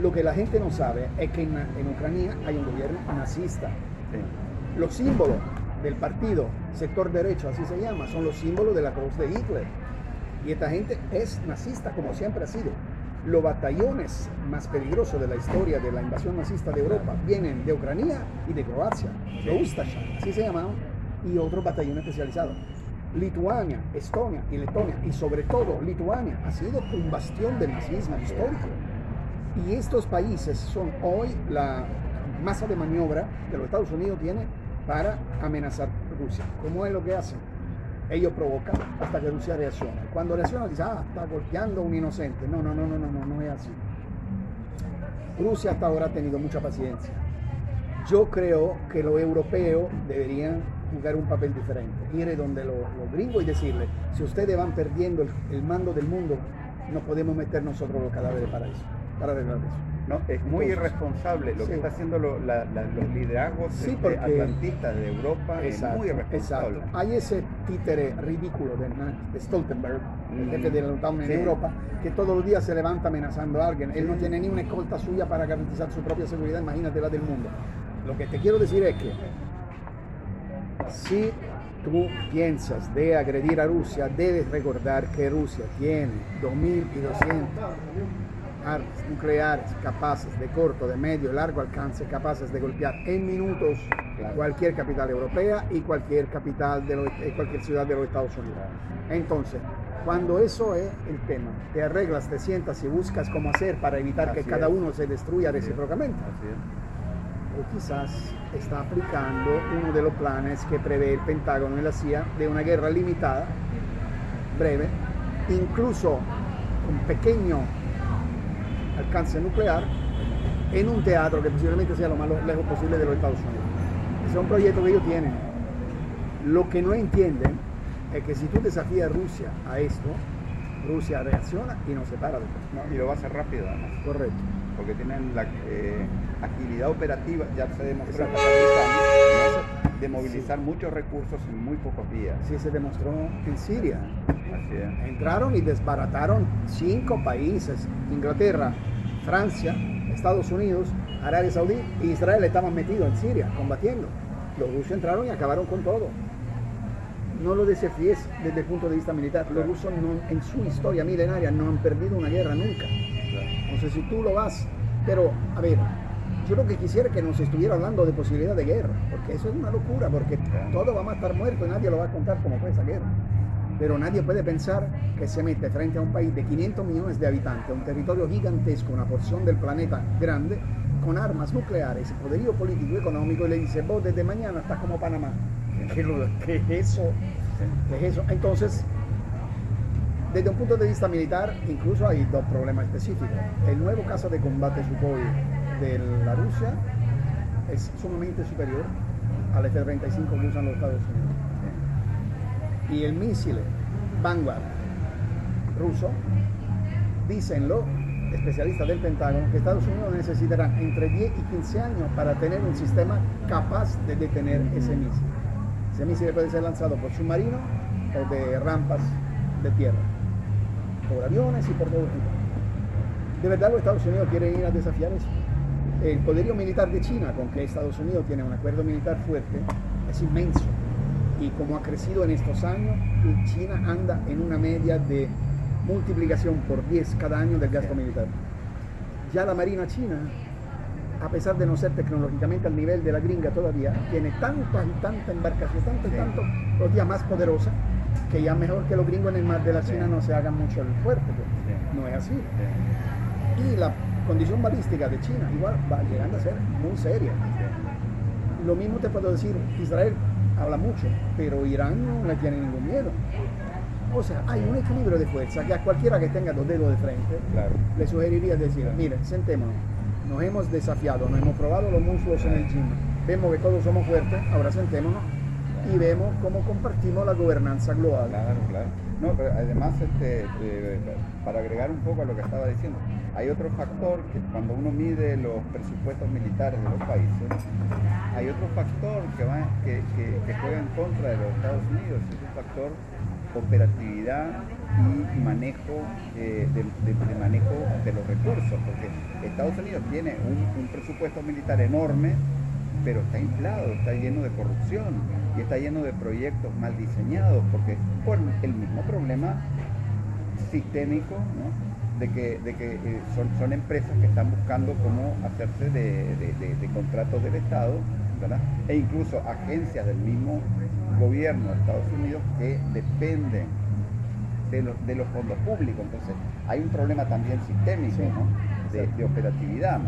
Lo que la gente no sabe es que en, en Ucrania hay un gobierno nazista. Sí. Los símbolos del partido, sector derecho, así se llama, son los símbolos de la cruz de Hitler. Y esta gente es nazista, como siempre ha sido. Los batallones más peligrosos de la historia de la invasión nazista de Europa vienen de Ucrania y de Croacia, los Ustasha, así se llamaban, y otros batallones especializados. Lituania, Estonia y Letonia, y sobre todo Lituania, ha sido un bastión del nazismo histórico. Y estos países son hoy la masa de maniobra que los Estados Unidos tienen para amenazar Rusia. ¿Cómo es lo que hacen? Ellos provocan hasta que Rusia reacciona. Cuando reacciona, dice, ah, está golpeando un inocente. No, no, no, no, no, no, no es así. Rusia hasta ahora ha tenido mucha paciencia. Yo creo que los europeos deberían jugar un papel diferente. Ir donde los, los gringos y decirle, si ustedes van perdiendo el, el mando del mundo, no podemos meter nosotros los cadáveres para eso, para arreglar eso. No, es muy Entonces, irresponsable lo sí. que está haciendo lo- la- la- los liderazgos Sí, este, porque- atlantistas de Europa. es muy irresponsable. exacto. Hay ese títere ridículo de, de Stoltenberg, el Mm. jefe de la OTAN en Sí. Europa, que todos los días se levanta amenazando a alguien. Él no tiene ni una escolta suya para garantizar su propia seguridad, imagínate la del mundo. Lo que te quiero decir es que si tú piensas de agredir a Rusia, debes recordar que Rusia tiene 2.200 armas nucleares capaces de corto, de medio y largo alcance, capaces de golpear en minutos Claro. cualquier capital europea y cualquier capital de los- eh, cualquier ciudad de los Estados Unidos. Entonces, cuando eso es el tema, te arreglas, te sientas y buscas cómo hacer para evitar que cada uno se destruya recíprocamente Así es. O quizás está aplicando uno de los planes que prevé el Pentágono y la CIA de una guerra limitada, breve, incluso con pequeño alcance nuclear, en un teatro que posiblemente sea lo más lejos posible de los Estados Unidos. Ese es un proyecto que ellos tienen. Lo que no entienden es que si tú desafías a Rusia a esto, Rusia reacciona y no se para No, y lo va a hacer rápido además. Correcto. porque tienen la eh, agilidad operativa, ya se demostró en de movilizar muchos recursos en muy pocos días. Sí, se demostró en Siria. Así es. Entraron y desbarataron cinco países, Inglaterra, Francia, Estados Unidos, Arabia Saudí e Israel estaban metidos en Siria combatiendo. Los rusos entraron y acabaron con todo. No lo desafíes desde el punto de vista militar. Los rusos no, en su historia milenaria no han perdido una guerra nunca. No sé si tú lo vas, pero a ver, yo lo que quisiera que nos estuviera hablando de posibilidad de guerra, porque eso es una locura, porque todos vamos a estar muertos y nadie lo va a contar como fue esa guerra. Pero nadie puede pensar que se mete frente a un país de 500 millones de habitantes, un territorio gigantesco, una porción del planeta grande, con armas nucleares, poderío político y económico, y le dice, vos desde mañana estás como Panamá. ¿Qué, es eso? ¿Qué es eso? Entonces, desde un punto de vista militar, incluso hay dos problemas específicos. El nuevo caso de combate Sukhoi de la Rusia es sumamente superior al F-35 que usan los Estados Unidos. Y el misil Vanguard ruso, dicen los especialistas del Pentágono, que Estados Unidos necesitará entre 10 y 15 años para tener un sistema capaz de detener ese misil. Ese misil puede ser lanzado por submarino o de rampas de tierra, por aviones y por todo tipo. ¿De verdad los Estados Unidos quieren ir a desafiar eso? El poderío militar de China, con que Estados Unidos tiene un acuerdo militar fuerte, es inmenso. Y como ha crecido en estos años, China anda en una media de multiplicación por 10 cada año del gasto militar. Ya la Marina China a pesar de no ser tecnológicamente al nivel de la gringa todavía, tiene tanta y tanta embarcación, tanto y tanto, los días más poderosa, que ya mejor que los gringos en el mar de la China no se hagan mucho el fuerte, pues. no es así. Y la condición balística de China igual va llegando a ser muy seria. Lo mismo te puedo decir, Israel habla mucho, pero Irán no le tiene ningún miedo. O sea, hay un equilibrio de fuerza que a cualquiera que tenga dos dedos de frente le sugeriría decir, mire, sentémonos, nos hemos desafiado, nos hemos probado los muslos en el gym, vemos que todos somos fuertes, ahora sentémonos y vemos cómo compartimos la gobernanza global. Claro, claro. No, pero además, este, eh, para agregar un poco a lo que estaba diciendo, hay otro factor que cuando uno mide los presupuestos militares de los países, hay otro factor que, va, que, juega en contra de los Estados Unidos, es el factor operatividad y manejo eh, de, manejo de los recursos, porque Estados Unidos tiene un, presupuesto militar enorme, pero está inflado, está lleno de corrupción y está lleno de proyectos mal diseñados, porque por el mismo problema sistémico, de que, de que eh, son, son, empresas que están buscando cómo hacerse de, de contratos del Estado, e incluso agencias del mismo gobierno de Estados Unidos que dependen de, los fondos públicos. Entonces, hay un problema también sistémico, de, operatividad.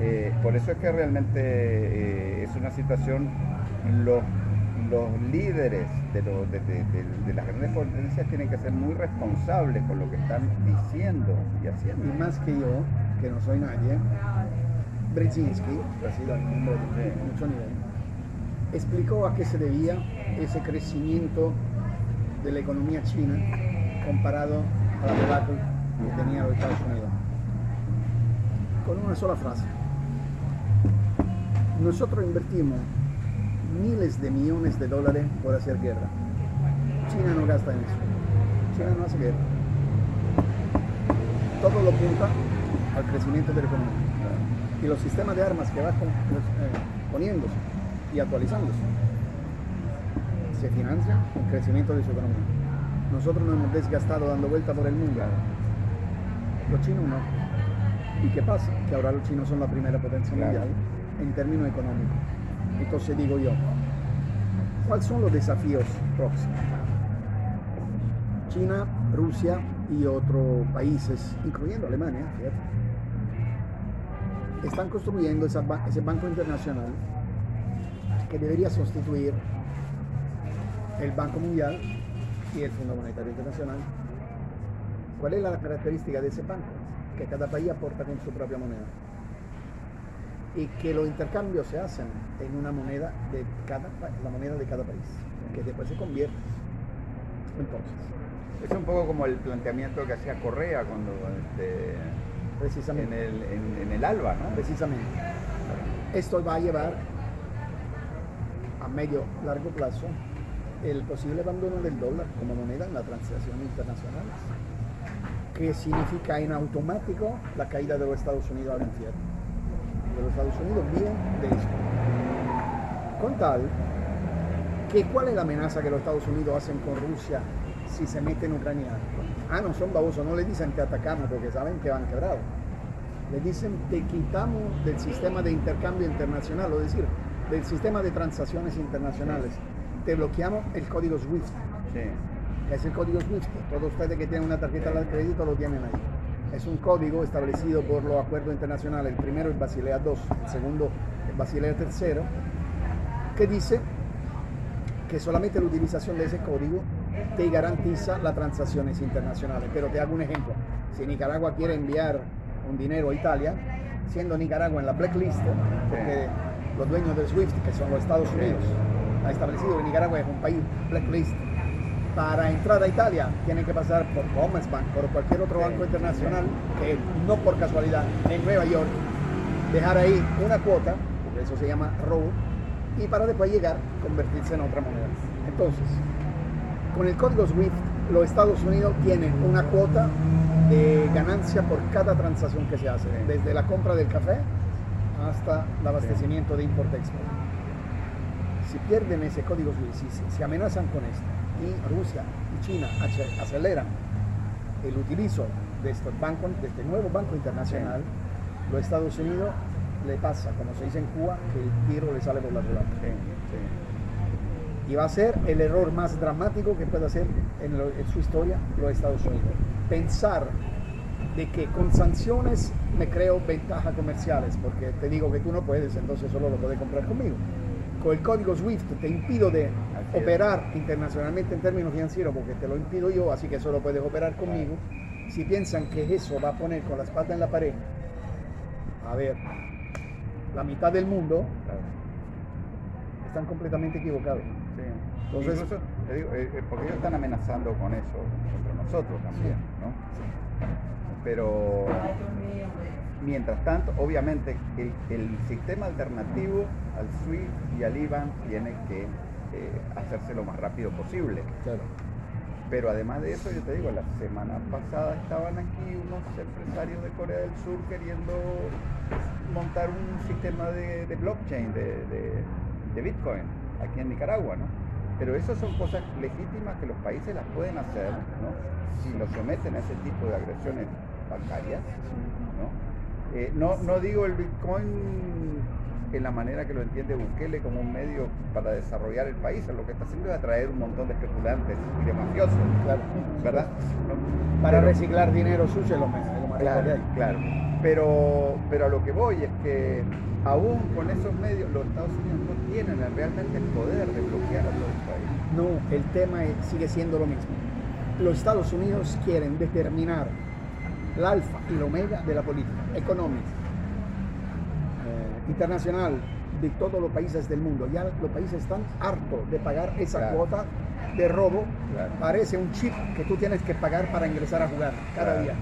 Eh, por eso es que realmente eh, es una situación, los, los líderes de, de, las grandes potencias tienen que ser muy responsables con lo que están diciendo y haciendo. Y más que yo, que no soy nadie, Brzezinski, de mucho nivel, explicó a qué se debía ese crecimiento de la economía china comparado a la debacle que tenía los Estados Unidos. Con una sola frase. Nosotros invertimos miles de millones de dólares por hacer guerra. China no gasta en eso. China no hace guerra. Todo lo apunta al crecimiento de la economía. Y los sistemas de armas que va eh, poniéndose y actualizándose se financia el crecimiento de su economía. Nosotros nos hemos desgastado dando vuelta por el mundo. Los chinos no. ¿Y qué pasa? Que ahora los chinos son la primera potencia mundial en términos económicos. Entonces digo yo, ¿cuáles son los desafíos próximos? China, Rusia y otros países, incluyendo Alemania, están construyendo ese banco internacional que debería sustituir el Banco Mundial y el Fondo Monetario Internacional. ¿Cuál es la característica de ese banco? Que cada país aporta con su propia moneda. Y que los intercambios se hacen en una moneda de cada la moneda de cada país, que después se convierte. Entonces. Es un poco como el planteamiento que hacía Correa cuando este, Precisamente. En el, en- en el alba, ¿no? Precisamente. Esto va a llevar a medio largo plazo el posible abandono del dólar como moneda en las transacciones internacionales, que significa en automático la caída de los Estados Unidos al infierno. De los Estados Unidos viven de esto. Con tal que cuál es la amenaza que los Estados Unidos hacen con Rusia si se mete en Ucrania. Ah, no son babosos, no le dicen te atacamos porque saben que van quebrados. Le dicen te quitamos del sistema de intercambio internacional, es decir, del sistema de transacciones internacionales. Te bloqueamos el código SWIFT, Sí. Es el código SWIFT. Todos ustedes que tienen una tarjeta de crédito lo tienen ahí. Es un código establecido por los acuerdos internacionales. El primero es Basilea II, el segundo es Basilea III, que dice que solamente la utilización de ese código te garantiza las transacciones internacionales. Pero te hago un ejemplo. Si Nicaragua quiere enviar un dinero a Italia, siendo Nicaragua en la blacklist, porque los dueños del SWIFT, que son los Estados Unidos, ha establecido que Nicaragua es un país blacklist. Para entrar a Italia tienen que pasar por Commerzbank, por cualquier otro banco internacional, que no por casualidad en Nueva York, dejar ahí una cuota, porque eso se llama robo, y para después llegar, convertirse en otra moneda. Entonces, con el código SWIFT, los Estados Unidos tienen una cuota de ganancia por cada transacción que se hace, desde la compra del café hasta el abastecimiento de import-export. Si pierden ese código SWIFT, si se- se amenazan con esto, y Rusia y China ace- aceleran el utilizo de estos bancos, de este nuevo banco internacional, los Estados Unidos le pasa, como se dice en Cuba, que el tiro le sale por la culata. Sí, sí. Y va a ser el error más dramático que puede hacer en, lo- en su historia los Estados Unidos. Pensar de que con sanciones me creo ventajas comerciales, porque te digo que tú no puedes, entonces solo lo puedes comprar conmigo. Con el código SWIFT te impido de Así es. operar internacionalmente en términos financieros, porque te lo impido yo, así que solo puedes operar conmigo. Si piensan que eso va a poner con la espalda en la pared, a ver, la mitad del mundo Claro. están completamente equivocados. Sí. Entonces- Incluso, te digo, eh, eh, porque ellos están amenazando con eso contra nosotros también, ¿no? Pero mientras tanto, obviamente, el, el sistema alternativo al SWIFT y al IBAN tiene que eh, hacerse lo más rápido posible. Claro. Pero además de eso, yo te digo, la semana pasada estaban aquí unos empresarios de Corea del Sur queriendo montar un sistema de, de blockchain, de, de- de Bitcoin, aquí en Nicaragua, ¿no? Pero esas son cosas legítimas que los países las pueden hacer, ¿no? Si los someten a ese tipo de agresiones bancarias. Eh, no, no digo el Bitcoin en la manera que lo entiende Bukele como un medio para desarrollar el país, lo que está haciendo es atraer un montón de especulantes y de mafiosos, Claro. ¿verdad? ¿No? Para Pero- reciclar dinero sucio, lo, me- lo más rico que Claro, claro. Pero, pero a lo que voy es que aún con esos medios los Estados Unidos no tienen realmente el poder de bloquear a todo el país. No, el tema sigue siendo lo mismo. Los Estados Unidos quieren determinar el alfa y el omega de la política económica, eh, internacional, de todos los países del mundo. Ya los países están hartos de pagar esa Claro. cuota de robo. Claro. Parece un chip que tú tienes que pagar para ingresar a jugar cada Claro. día.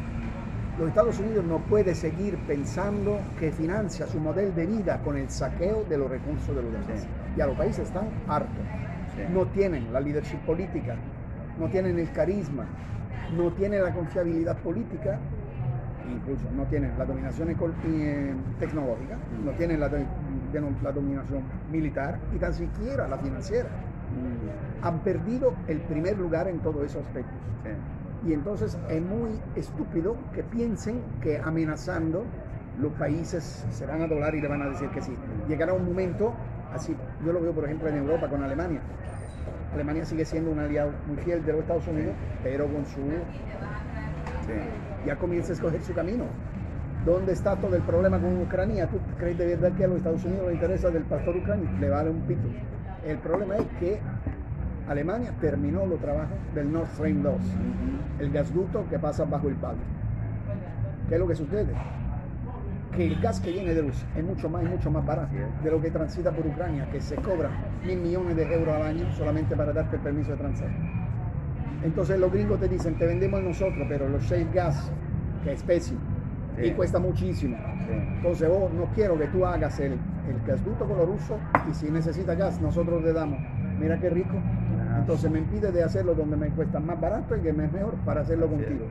Los Estados Unidos no puede seguir pensando que financia su modelo de vida con el saqueo de los recursos de los demás. Sí. Ya los países están hartos. Sí. No tienen la leadership política, no tienen el carisma, no tienen la confiabilidad política, incluso no tienen la dominación eh, tecnológica, no tienen la, dominación militar y tan siquiera la financiera. Han perdido el primer lugar en todos esos aspectos. Y entonces es muy estúpido que piensen que amenazando los países se van a doblar y le van a decir que sí. Llegará un momento, así, yo lo veo por ejemplo en Europa con Alemania. Alemania sigue siendo un aliado muy fiel de los Estados Unidos, pero con su Sí. Ya comienza a escoger su camino. ¿Dónde está todo el problema con Ucrania? ¿Tú crees de verdad que a los Estados Unidos le interesa del pastor ucraniano? Le vale un pito. El problema es que Alemania terminó los trabajos del Nord Stream 2, el gasducto que pasa bajo el palo. ¿Qué es lo que sucede? Que el gas que viene de Rusia es mucho más y mucho más barato de lo que transita por Ucrania, que se cobra mil millones de euros al año solamente para darte el permiso de transar. Entonces los gringos te dicen, te vendemos nosotros, pero los shale gas, que es pésimo, y cuesta muchísimo. Entonces, vos no quiero que tú hagas el, el gasducto con los rusos y si necesita gas, nosotros le damos. Mira qué rico. Entonces me impide de hacerlo donde me cuesta más barato y que me es mejor para hacerlo contigo.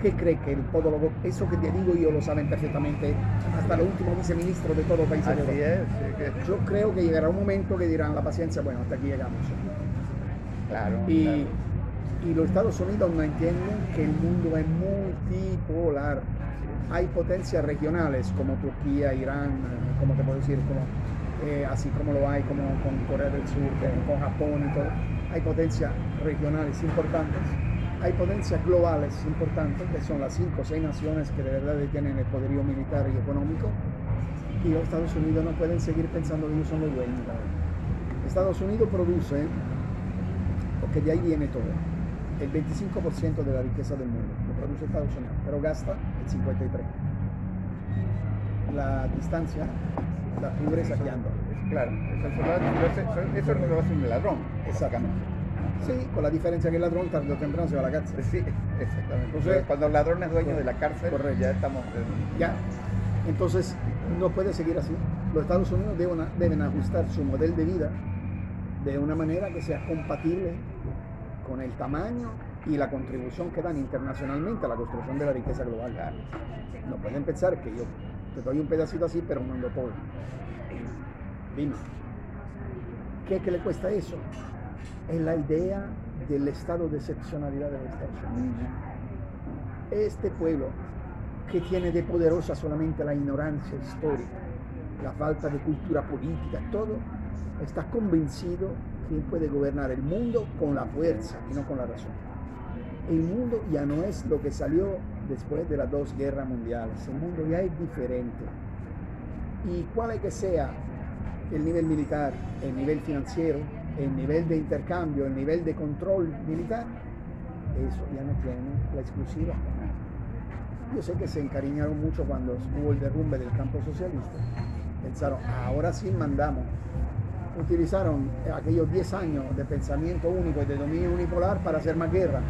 ¿Qué cree que el podólogo, eso que te digo yo lo saben perfectamente, hasta los últimos viceministros de todos los países Así de Europa? es. que- Yo creo que llegará un momento que dirán la paciencia, bueno, hasta aquí llegamos. Claro. Y, claro. Y los Estados Unidos no entienden que el mundo es multipolar. Hay potencias regionales como Turquía, Irán, eh, como te puedo decir, como, eh, así como lo hay como con Corea del Sur, con Japón y todo. Hay potencias regionales importantes. Hay potencias globales importantes, que son las cinco o seis naciones que de verdad tienen el poderío militar y económico. Y los Estados Unidos no pueden seguir pensando que ellos son los dueños. Estados Unidos produce porque de ahí viene todo. El 25% de la riqueza del mundo lo produce Estados Unidos, pero gasta el 53%. La distancia, la pobreza que anda. Claro, eso, eso lo hace- eso, eso lo hace un ladrón. Exactamente. Sí, con la diferencia que el ladrón tarde o temprano se va a la cárcel. Sí, exactamente. Entonces- Cuando el ladrón es dueño de la cárcel, Correcto. ya estamos. en- Ya. Entonces, no puede seguir así. Los Estados Unidos deben, deben ajustar su modelo de vida de una manera que sea compatible con el tamaño y la contribución que dan internacionalmente a la construcción de la riqueza global. No pueden pensar que yo te doy un pedacito así, pero mando todo. Dime, ¿qué, qué le cuesta eso? Es la idea del estado de excepcionalidad de los Estados Unidos. Este pueblo que tiene de poderosa solamente la ignorancia histórica, la falta de cultura política, todo, está convencido puede gobernar el mundo con la fuerza y no con la razón. El mundo ya no es lo que salió después de las dos guerras mundiales, el mundo ya es diferente. Y cuál es que sea el nivel militar, el nivel financiero, el nivel de intercambio, el nivel de control militar, eso ya no tiene la exclusiva. Yo sé que se encariñaron mucho cuando hubo el derrumbe del campo socialista. Pensaron, ahora sí mandamos. Utilizaron aquellos 10 años de pensamiento único y de dominio unipolar para hacer más guerra.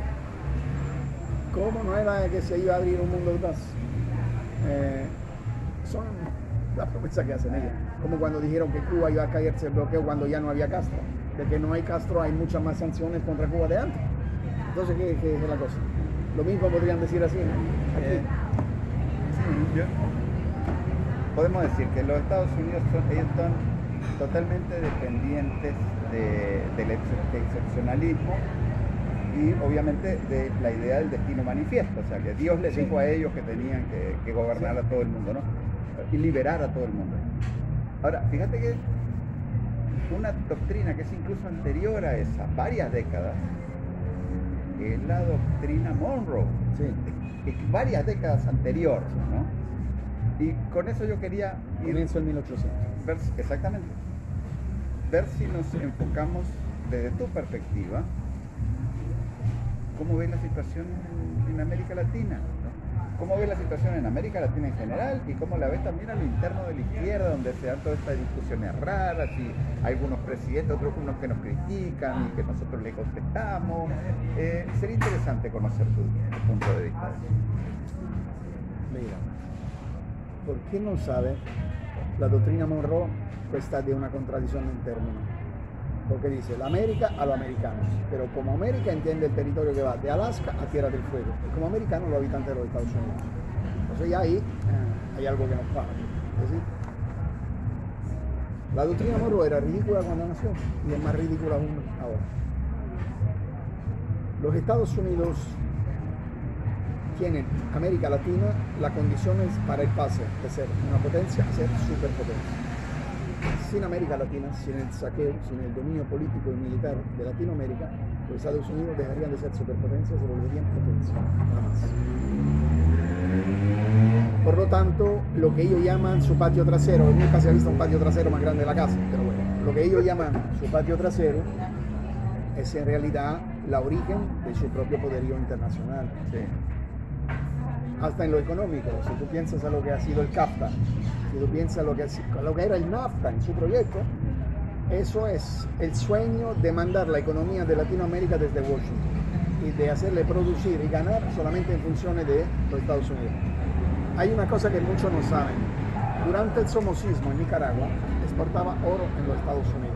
¿Cómo no era que se iba a abrir un mundo más? Eh, son las promesas que hacen ellos. Como cuando dijeron que Cuba iba a caerse el bloqueo cuando ya no había Castro. De que no hay Castro hay muchas más sanciones contra Cuba de antes. Entonces, ¿qué, qué es la cosa? Lo mismo podrían decir así. Aquí. Eh, podemos decir que los Estados Unidos son, ellos son totalmente dependientes de- del ex- excepcionalismo y obviamente de la idea del destino manifiesto, o sea que Dios les Sí. dijo a ellos que tenían que, que gobernar a todo el mundo, ¿no? Y liberar a todo el mundo. Ahora, fíjate que una doctrina que es incluso anterior a esa, varias décadas, es la doctrina Monroe Sí. es varias décadas anterior, ¿no? Y con eso yo quería ir Comienzo en 1800. ver, exactamente, ver si nos enfocamos desde tu perspectiva, cómo ves la situación en, América Latina, cómo ves la situación en América Latina en general y cómo la ves también a lo interno de la izquierda, donde se dan todas estas discusiones raras y algunos presidentes, otros unos que nos critican y que nosotros le contestamos. Eh, sería interesante conocer tu, punto de vista. Mira, ¿por qué no sabe? La doctrina Monroe está de una contradicción en términos. Porque dice, la América a los americanos, pero como América entiende el territorio que va de Alaska a Tierra del Fuego, y como americanos los habitantes de los Estados Unidos. Entonces ya ahí eh, hay algo que nos pasa. La doctrina Monroe era ridícula cuando nació y es más ridícula aún ahora. Los Estados Unidos tienen América Latina las condiciones para el pase de ser una potencia a ser superpotencia. Sin América Latina, sin el saqueo, sin el dominio político y militar de Latinoamérica, los Estados Unidos dejarían de ser superpotencia se volverían potencia, nada más. Por lo tanto, lo que ellos llaman su patio trasero, nunca se ha visto un patio trasero más grande de la casa, pero bueno, lo que ellos llaman su patio trasero es en realidad la origen de su propio poderío internacional Sí. Hasta en lo económico. Si tú piensas a lo que ha sido el CAFTA, si tú piensas lo que, si- lo que era el NAFTA en su proyecto, eso es el sueño de mandar la economía de Latinoamérica desde Washington y de hacerle producir y ganar solamente en funciones de los Estados Unidos. hay una cosa que muchos no saben. Durante el somocismo en Nicaragua, exportaba oro en los Estados Unidos.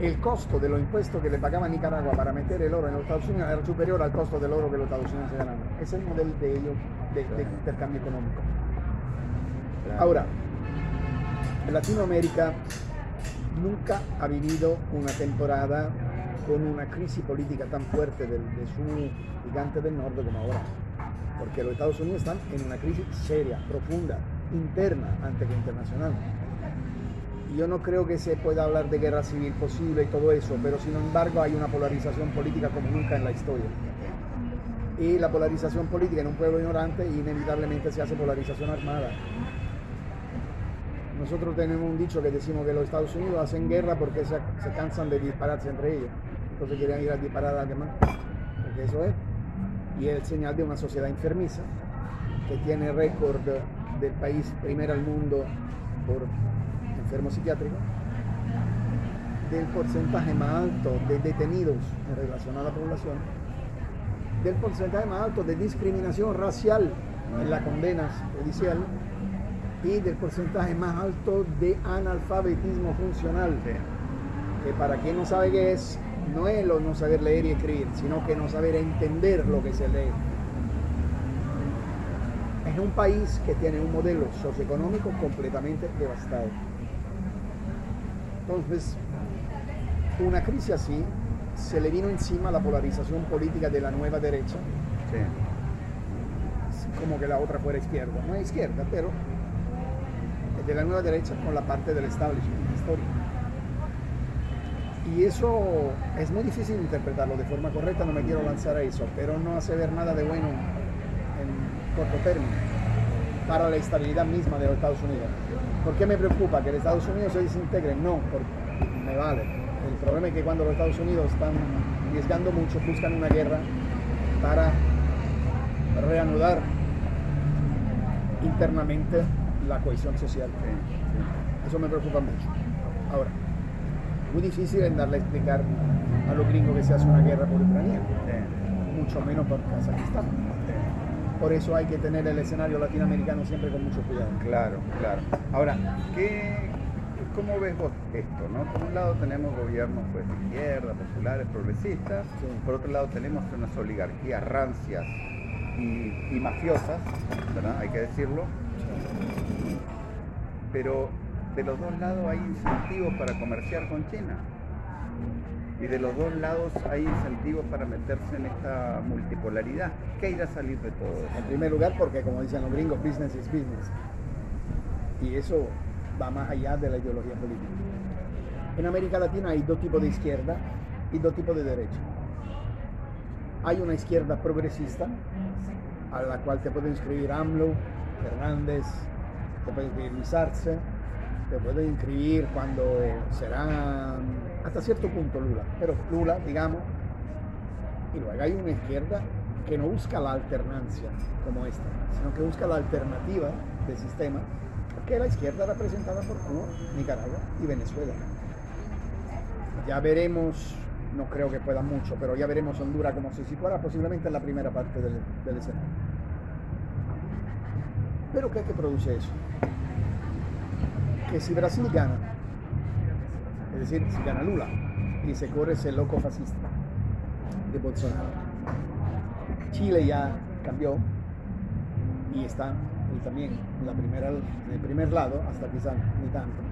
El costo de los impuestos que le pagaba Nicaragua para meter el oro en los Estados Unidos era superior al costo del oro que los Estados Unidos se ganaban. Ese es el modelo de ellos de, de intercambio económico. Ahora, Latinoamérica nunca ha vivido una temporada con una crisis política tan fuerte de, de su gigante del norte como ahora. Porque los Estados Unidos están en una crisis seria, profunda, interna antes que internacional. Yo no creo que se pueda hablar de guerra civil posible y todo eso, pero sin embargo hay una polarización política como nunca en la historia. Y la polarización política en un pueblo ignorante inevitablemente se hace polarización armada. Nosotros tenemos un dicho que decimos que los Estados Unidos hacen guerra porque se, se cansan de dispararse entre ellos. Entonces quieren ir a disparar a alguien. Porque eso es. Y es el señal de una sociedad enfermiza que tiene récord del país primero al mundo por enfermos psiquiátricos, del porcentaje más alto de detenidos en relación a la población, del porcentaje más alto de discriminación racial en la condena judicial y del porcentaje más alto de analfabetismo funcional, que para quien no sabe qué es, no es lo no saber leer y escribir, sino que no saber entender lo que se lee. Es un país que tiene un modelo socioeconómico completamente devastado. Entonces, una crisis así se le vino encima la polarización política de la nueva derecha, Sí. como que la otra fuera izquierda. No es izquierda, pero de la nueva derecha con la parte del establishment histórico. Y eso es muy difícil interpretarlo de forma correcta, no me quiero lanzar a eso, pero no hace ver nada de bueno en corto término para la estabilidad misma de los Estados Unidos. ¿Por qué me preocupa que los Estados Unidos se desintegren? No, porque me vale. El problema es que cuando los Estados Unidos están arriesgando mucho, buscan una guerra para reanudar internamente la cohesión social. Eso me preocupa mucho. Ahora, muy difícil en darle a explicar a los gringos que se hace una guerra por Ucrania, mucho menos por Kazajistán. Por eso hay que tener el escenario latinoamericano siempre con mucho cuidado. Claro, claro. Ahora, ¿qué, ¿cómo ves vos esto? No? Por un lado tenemos gobiernos pues, de izquierda, populares, progresistas. Sí. Por otro lado tenemos unas oligarquías rancias y, y mafiosas, ¿verdad? Hay que decirlo. Pero de los dos lados hay incentivos para comerciar con China. Y de los dos lados hay incentivos para meterse en esta multipolaridad. ¿Qué irá a salir de todo eso? En primer lugar, porque como dicen los gringos, business is business. Y eso va más allá de la ideología política. En América Latina hay dos tipos de izquierda y dos tipos de derecha. Hay una izquierda progresista, a la cual te puede inscribir AMLO, Fernández, te puede inscribir Luis Arce, te puede inscribir cuando será hasta cierto punto Lula, pero Lula, digamos, y luego hay una izquierda que no busca la alternancia como esta, sino que busca la alternativa de sistema, que es la izquierda representada por Cuba, Nicaragua y Venezuela. Ya veremos, no creo que pueda mucho, pero ya veremos Honduras como se situará posiblemente en la primera parte del, del escenario. Pero ¿qué es que produce eso? Que si Brasil gana, decir, si gana Lula y se corre ese loco fascista de Bolsonaro, Chile ya cambió y está también en el primer lado, hasta quizás ni tanto.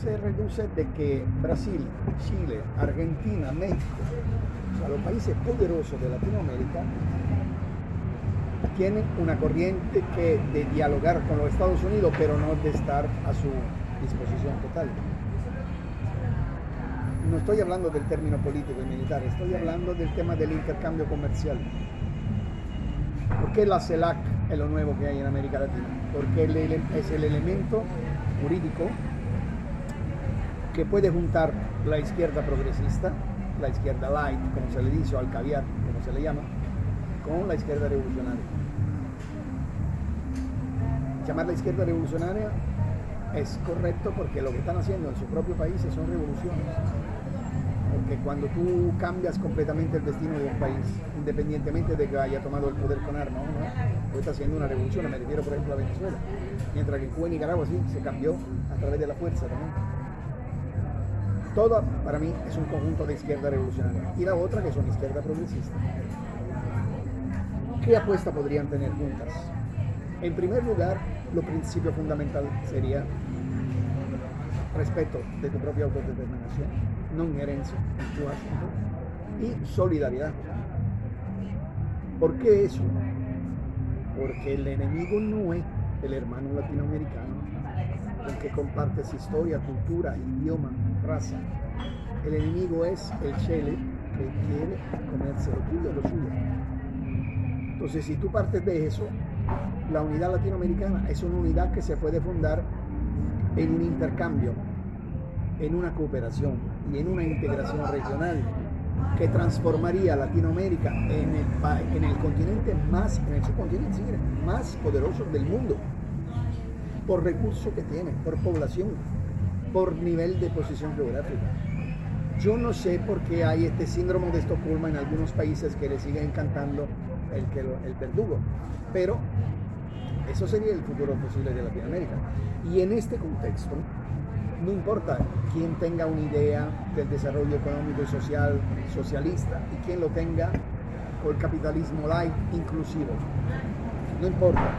Se reduce de que Brasil, Chile, Argentina, México, o sea, los países poderosos de Latinoamérica, tienen una corriente que de dialogar con los Estados Unidos, pero no de estar a su disposición total. No estoy hablando del término político y militar, estoy hablando del tema del intercambio comercial. ¿Por qué la CELAC es lo nuevo que hay en América Latina? Porque es el elemento jurídico que puede juntar la izquierda progresista, la izquierda light, como se le dice, o al caviar, como se le llama, con la izquierda revolucionaria. Llamar la izquierda revolucionaria es correcto porque lo que están haciendo en su propio país son revoluciones. que cuando tú cambias completamente el destino de un país, independientemente de que haya tomado el poder con armas, ¿no? está haciendo una revolución, me refiero por ejemplo a Venezuela, mientras que Cuba y Nicaragua sí se cambió a través de la fuerza también. Todo para mí es un conjunto de izquierda revolucionaria y la otra que son izquierda progresista. ¿Qué apuesta podrían tener juntas? En primer lugar, lo principio fundamental sería respeto de tu propia autodeterminación, no inherencia en tu asunto y solidaridad. ¿Por qué eso? Porque el enemigo no es el hermano latinoamericano con que compartes historia, cultura, idioma, raza. El enemigo es el chele que quiere comerse lo tuyo, lo suyo. Entonces, si tú partes de eso, la unidad latinoamericana es una unidad que se puede fundar en un intercambio, en una cooperación y en una integración regional que transformaría Latinoamérica en el, en el continente más, en el subcontinente más poderoso del mundo, por recursos que tiene, por población, por nivel de posición geográfica. Yo no sé por qué hay este síndrome de Estocolmo en algunos países que le sigue encantando el, el verdugo, pero eso sería el futuro posible de Latinoamérica. Y en este contexto, no importa quién tenga una idea del desarrollo económico y social socialista y quién lo tenga por el capitalismo light inclusivo. No importa.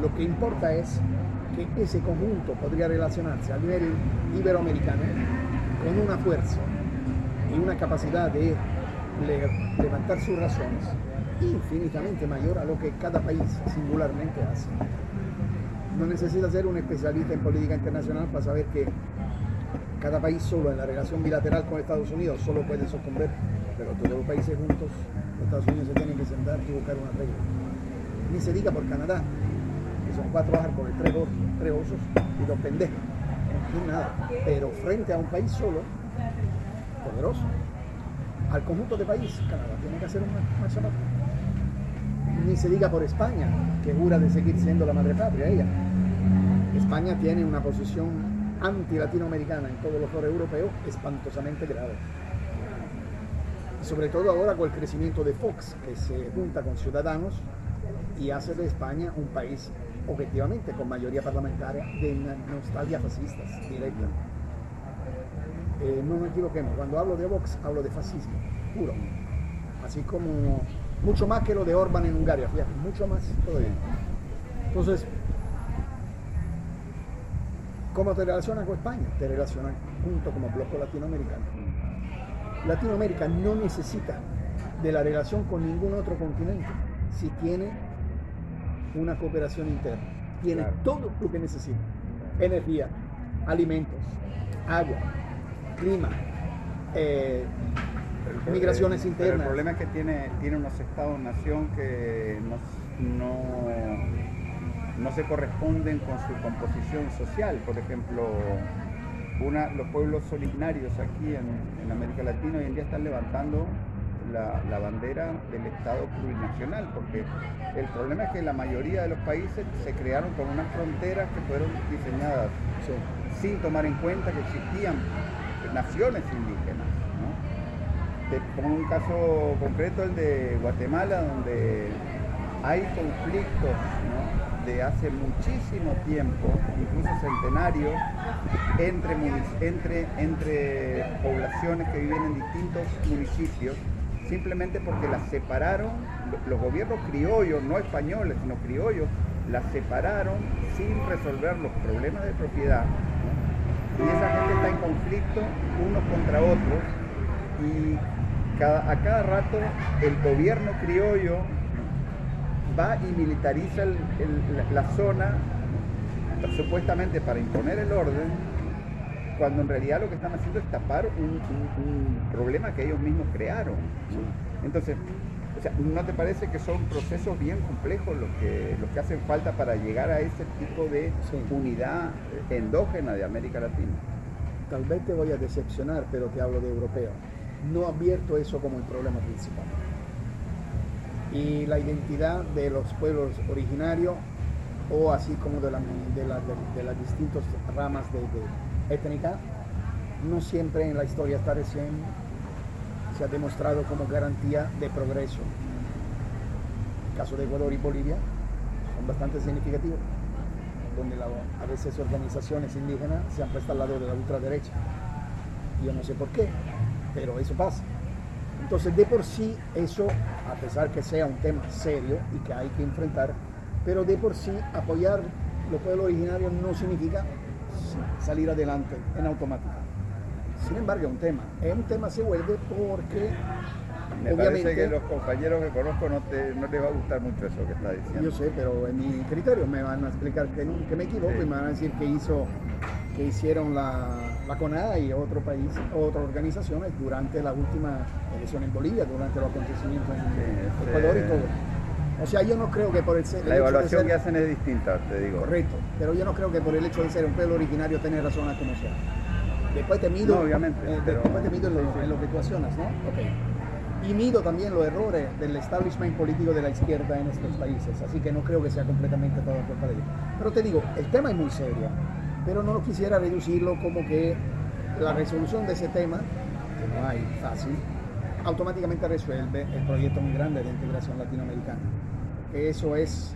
Lo que importa es que ese conjunto podría relacionarse a nivel iberoamericano con una fuerza y una capacidad de levantar sus razones infinitamente mayor a lo que cada país singularmente hace. No necesita ser un especialista en política internacional para saber que cada país solo en la relación bilateral con Estados Unidos solo puede sucumbir, pero todos los países juntos, los Estados Unidos se tienen que sentar y buscar una regla. Ni se diga por Canadá, que son cuatro árboles, tres, tres osos y dos pendejos. No nada. Pero frente a un país solo, poderoso, al conjunto de país, Canadá tiene que hacer un marcha ni se diga por España, que jura de seguir siendo la madre patria ella. España tiene una posición anti-latinoamericana en todos los foros europeos espantosamente grave. Y sobre todo ahora con el crecimiento de Fox, que se junta con ciudadanos y hace de España un país objetivamente con mayoría parlamentaria de nostalgia fascistas directa. Eh, no me equivoquemos, cuando hablo de Vox hablo de fascismo puro, así como mucho más que lo de Orban en Hungría, fíjate, mucho más todavía. Entonces, ¿cómo te relacionas con España? Te relacionas junto como bloque latinoamericano. Latinoamérica no necesita de la relación con ningún otro continente si tiene una cooperación interna. Tiene todo lo que necesita. Energía, alimentos, agua, clima, eh, migraciones internas. el problema es que tiene, tiene unos estados-nación que no, no, se corresponden con su composición social. Por ejemplo, una, los pueblos originarios aquí en, América Latina hoy en día están levantando la, bandera del Estado plurinacional, porque el problema es que la mayoría de los países se crearon con unas fronteras que fueron diseñadas sin tomar en cuenta que existían naciones indígenas pongo un caso concreto, el de Guatemala, donde hay conflictos de hace muchísimo tiempo, incluso centenarios, entre, entre, entre poblaciones que viven en distintos municipios, simplemente porque las separaron, los gobiernos criollos, no españoles, sino criollos, las separaron sin resolver los problemas de propiedad. Y esa gente está en conflicto unos contra otros y a cada rato el gobierno criollo va y militariza la, zona supuestamente para imponer el orden, cuando en realidad lo que están haciendo es tapar un, problema que ellos mismos crearon. Entonces, ¿no te parece que son procesos bien complejos los que, los que hacen falta para llegar a ese tipo de unidad endógena de América Latina? Tal vez te voy a decepcionar, pero te hablo de europeo no advierto eso como el problema principal. Y la identidad de los pueblos originarios, o así como de, de, las distintas ramas de, étnica, no siempre en la historia está recién se ha demostrado como garantía de progreso. El caso de Ecuador y Bolivia son bastante significativos, donde a veces organizaciones indígenas se han puesto al lado de la ultraderecha. Yo no sé por qué, pero eso pasa. Entonces, de por sí, eso, a pesar que sea un tema serio y que hay que enfrentar, pero de por sí apoyar los pueblos originarios no significa salir adelante en automático. Sin embargo, es un tema. Es un tema se vuelve porque me parece que los compañeros que conozco no, te, no les va a gustar mucho eso que está diciendo. Yo sé, pero en mi criterio me van a explicar que, que me equivoco y me van a decir que hizo que hicieron la, la CONADA y otro país, otras organizaciones durante la última elección en Bolivia, durante los acontecimientos en Ecuador y todo. O sea, yo no creo que por el, La evaluación que hacen es distinta, te digo. Correcto, pero yo no creo que por el hecho de ser un pueblo originario tenga razón a como sea. Después te mido, obviamente, eh, después te mido en, lo, en, lo, que tú accionas, ¿no? Okay. Y mido también los errores del establishment político de la izquierda en estos países, así que no creo que sea completamente toda culpa de ellos. Pero te digo, el tema es muy serio, pero no quisiera reducirlo como que la resolución de ese tema, que no hay fácil, automáticamente resuelve el proyecto muy grande de integración latinoamericana. Eso es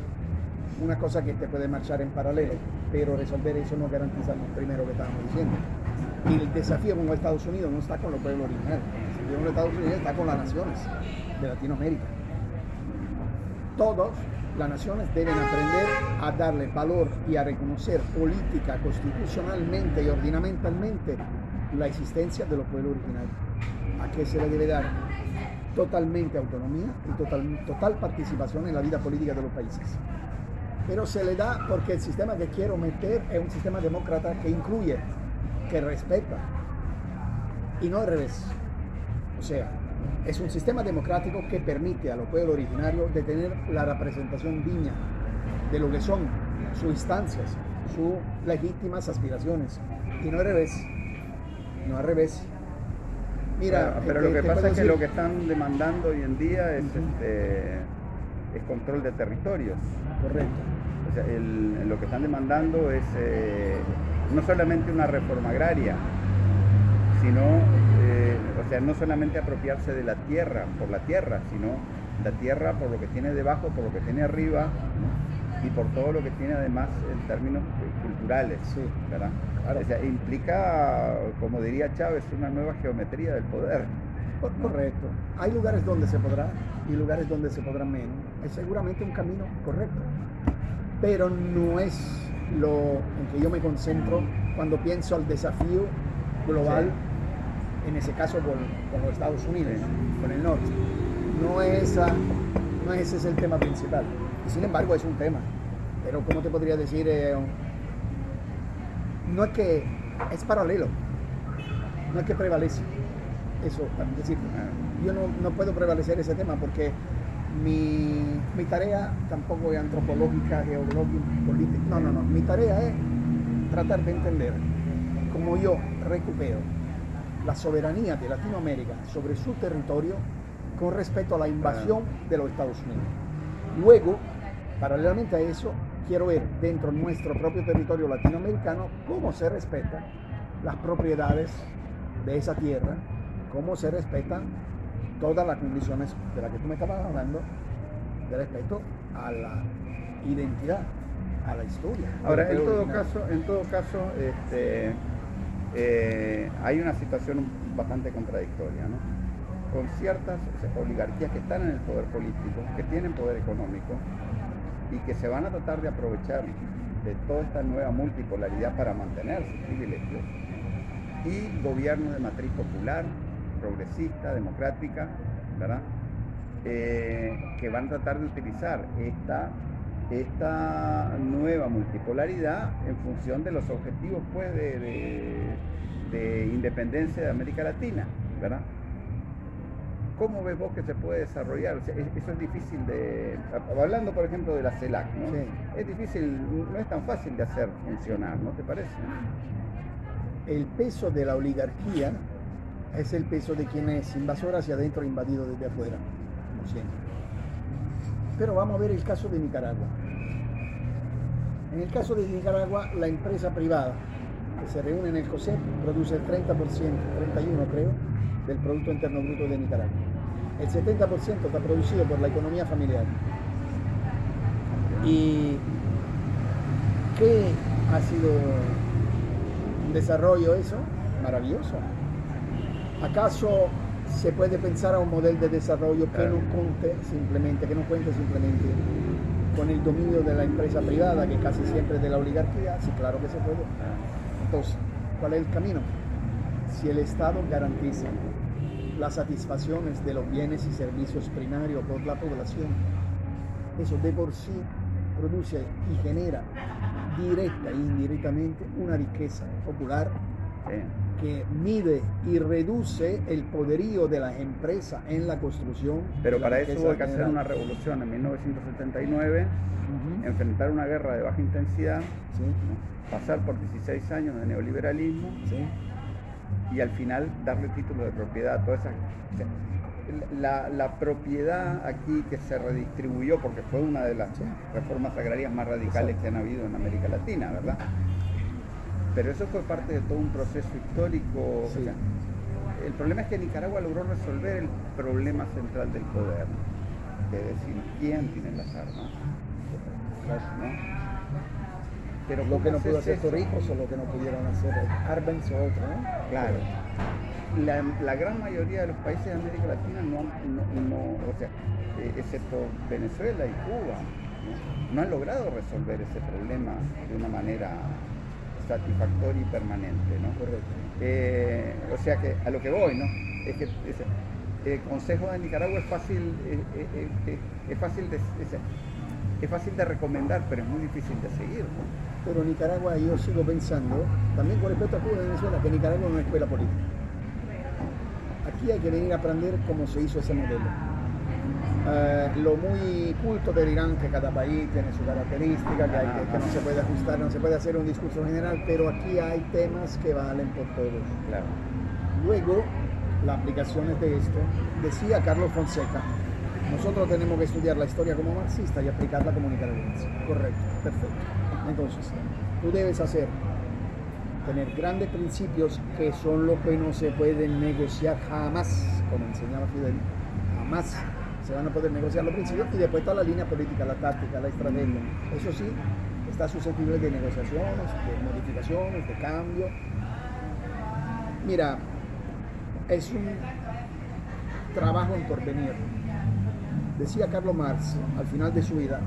una cosa que te puede marchar en paralelo, pero resolver eso no garantiza lo primero que estábamos diciendo. Y el desafío con Estados Unidos no está con los pueblos originarios, el desafío con Estados Unidos está con las naciones de Latinoamérica. Todos las naciones deben aprender a darle valor y a reconocer política, constitucionalmente y ordinamentalmente la existencia de los pueblos originarios. ¿A qué se le debe dar? Totalmente autonomía y total, total participación en la vida política de los países. Pero se le da porque el sistema que quiero meter es un sistema demócrata que incluye, que respeta, y no al revés. O sea, es un sistema democrático que permite a los pueblos originarios de tener la representación digna de lo que son sus instancias, sus legítimas aspiraciones, y no al revés. No al revés. Mira, pero lo que pasa es que lo que están demandando hoy en día es, este, es control de territorios. Correcto. O sea, el, lo que están demandando es eh, no solamente una reforma agraria, sino, eh, o sea, no solamente apropiarse de la tierra por la tierra, sino la tierra por lo que tiene debajo, por lo que tiene arriba y por todo lo que tiene además en términos culturales, sí. ¿verdad? O sea, implica, como diría Chávez, una nueva geometría del poder. Correcto. Hay lugares donde se podrá y lugares donde se podrá menos. Es seguramente un camino correcto, pero no es lo en que yo me concentro cuando pienso al desafío global, sí. En ese caso con, los Estados Unidos, con el norte. No, es, no ese es el tema principal. Sin embargo es un tema. Pero ¿cómo te podría decir? Eh, no es que es paralelo, no es que prevalece. Eso, es decir, yo no, no puedo prevalecer ese tema porque mi, mi, tarea tampoco es antropológica, geológica, política. No, no, no. Mi tarea es tratar de entender cómo yo recupero la soberanía de Latinoamérica sobre su territorio con respecto a la invasión de los Estados Unidos. Luego, paralelamente a eso, quiero ver dentro de nuestro propio territorio latinoamericano cómo se respetan las propiedades de esa tierra, cómo se respetan todas las condiciones de las que tú me estabas hablando de respecto a la identidad, a la historia. Ahora, en todo caso, en todo caso, este, eh, hay una situación bastante contradictoria. Con ciertas oligarquías que están en el poder político, que tienen poder económico y que se van a tratar de aprovechar de toda esta nueva multipolaridad para mantener sus privilegios, y gobierno de matriz popular, progresista, democrática, ¿verdad? Eh, que van a tratar de utilizar esta, esta nueva multipolaridad en función de los objetivos pues, de, de, de independencia de América Latina, ¿verdad? ¿Cómo ves vos que se puede desarrollar? O sea, eso es difícil de... Hablando, por ejemplo, de la CELAC, ¿no? Sí. Es difícil, no es tan fácil de hacer funcionar, ¿no te parece? El peso de la oligarquía es el peso de quien es invasor hacia adentro e invadido desde afuera, como siempre. Pero vamos a ver el caso de Nicaragua. En el caso de Nicaragua, la empresa privada que se reúne en el COSEP produce el 30%, 31 creo, del Producto Interno Bruto de Nicaragua. El 70% está producido por la economía familiar. ¿Y qué ha sido un desarrollo eso? Maravilloso. ¿Acaso se puede pensar a un modelo de desarrollo que no cuente simplemente, que no cuente simplemente con el dominio de la empresa privada, que casi siempre es de la oligarquía? Sí, claro que se puede. Entonces, ¿cuál es el camino? Si el Estado garantiza las satisfacciones de los bienes y servicios primarios por la población, eso de por sí produce y genera directa e indirectamente una riqueza popular que mide y reduce el poderío de las empresas en la construcción. Pero para eso hubo que hacer una revolución en 1979, enfrentar una guerra de baja intensidad, pasar por 16 años de neoliberalismo y al final darle título de propiedad a toda esa... La, la, propiedad aquí que se redistribuyó, porque fue una de las reformas agrarias más radicales que han habido en América Latina, ¿verdad? Pero eso fue parte de todo un proceso histórico. el problema es que Nicaragua logró resolver el problema central del poder, de decir quién tiene las armas. Pero lo que no pudo hacer Torrijos o lo que no pudieron hacer Arbenz o otro, ¿no? Claro. La, gran mayoría de los países de América Latina no, no, o sea, eh, excepto Venezuela y Cuba, ¿no? han logrado resolver ese problema de una manera satisfactorio y permanente, ¿no? Correcto. Eh, o sea que a lo que voy, ¿no? Es que el Consejo de Nicaragua es fácil, eh, eh, es, fácil de, es, fácil de recomendar, pero es muy difícil de seguir. Pero Nicaragua, yo sigo pensando, también con respecto a Cuba y Venezuela, que Nicaragua no es una escuela política. Aquí hay que venir a aprender cómo se hizo ese modelo eh, lo muy culto te dirán que cada país tiene su característica, que, no se puede ajustar, no se puede hacer un discurso general, pero aquí hay temas que valen por todos. Luego, las aplicaciones de esto, decía Carlos Fonseca, nosotros tenemos que estudiar la historia como marxista y aplicarla como nicaragüense. Correcto, perfecto. Entonces, tú debes hacer, tener grandes principios que son lo que no se pueden negociar jamás, como enseñaba Fidel, jamás se van a poder negociar los principios y después está la línea política, la táctica, la estrategia. Eso sí, está susceptible de negociaciones, de modificaciones, de cambio. Mira, es un trabajo en porvenir. Decía Carlos Marx al final de su vida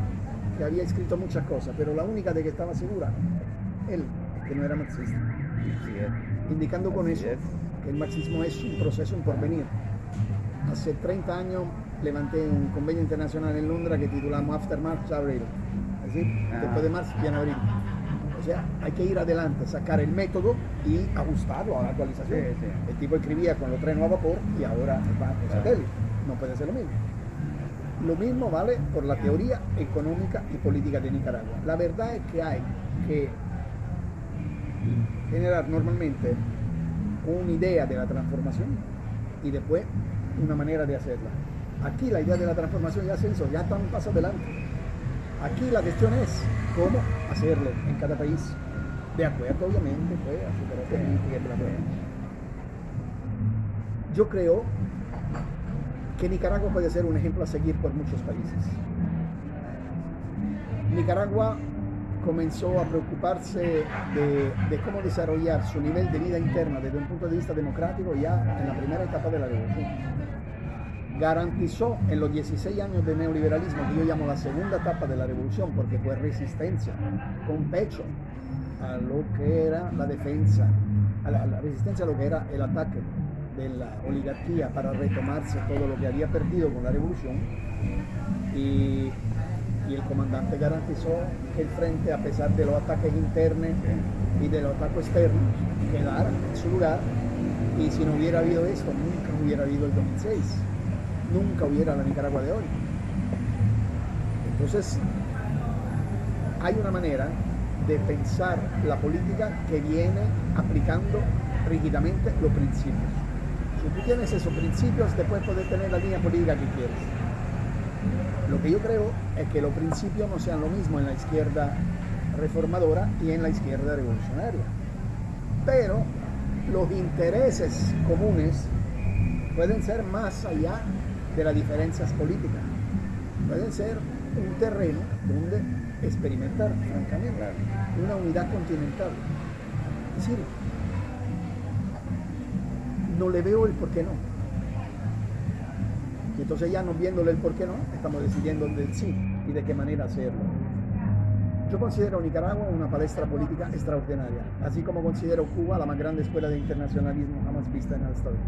que había escrito muchas cosas, pero la única de que estaba segura, él, que no era marxista. Indicando con eso que el marxismo es un proceso en porvenir. Hace 30 años levanté un convenio internacional en Londres que titulamos After March Abril. Es decir, ah. después de marzo viene abril. O sea, hay que ir adelante, sacar el método y ajustarlo a la actualización. El tipo escribía con los trenes a vapor y ahora va por satélite. No puede ser lo mismo. Lo mismo vale por la teoría económica y política de Nicaragua. La verdad es que hay que generar normalmente una idea de la transformación y después una manera de hacerla. Aquí la idea de la transformación ya se hizo, ya está un paso adelante. Aquí la cuestión es cómo hacerlo en cada país, de acuerdo obviamente pues, a su característica Yo creo que Nicaragua puede ser un ejemplo a seguir por muchos países. Nicaragua comenzó a preocuparse de, de, cómo desarrollar su nivel de vida interna desde un punto de vista democrático ya en la primera etapa de la revolución garantizó en los 16 años de neoliberalismo, que yo llamo la segunda etapa de la revolución, porque fue resistencia con pecho a lo que era la defensa, a la, resistencia a lo que era el ataque de la oligarquía para retomarse todo lo que había perdido con la revolución. Y, y el comandante garantizó que el frente, a pesar de los ataques internos y de los ataques externos, quedara en su lugar. Y si no hubiera habido esto, nunca hubiera habido el 2006 nunca hubiera la Nicaragua de hoy. Entonces, hay una manera de pensar la política que viene aplicando rígidamente los principios. Si tú tienes esos principios, después puedes tener la línea política que quieres. Lo que yo creo es que los principios no sean lo mismo en la izquierda reformadora y en la izquierda revolucionaria. Pero los intereses comunes pueden ser más allá de las diferencias políticas. Pueden ser un terreno donde experimentar, francamente, una unidad continental. Es decir, no le veo el por qué no. Y entonces ya no viéndole el por qué no, estamos decidiendo del sí y de qué manera hacerlo. Yo considero Nicaragua una palestra política extraordinaria, así como considero Cuba la más grande escuela de internacionalismo jamás vista en la historia.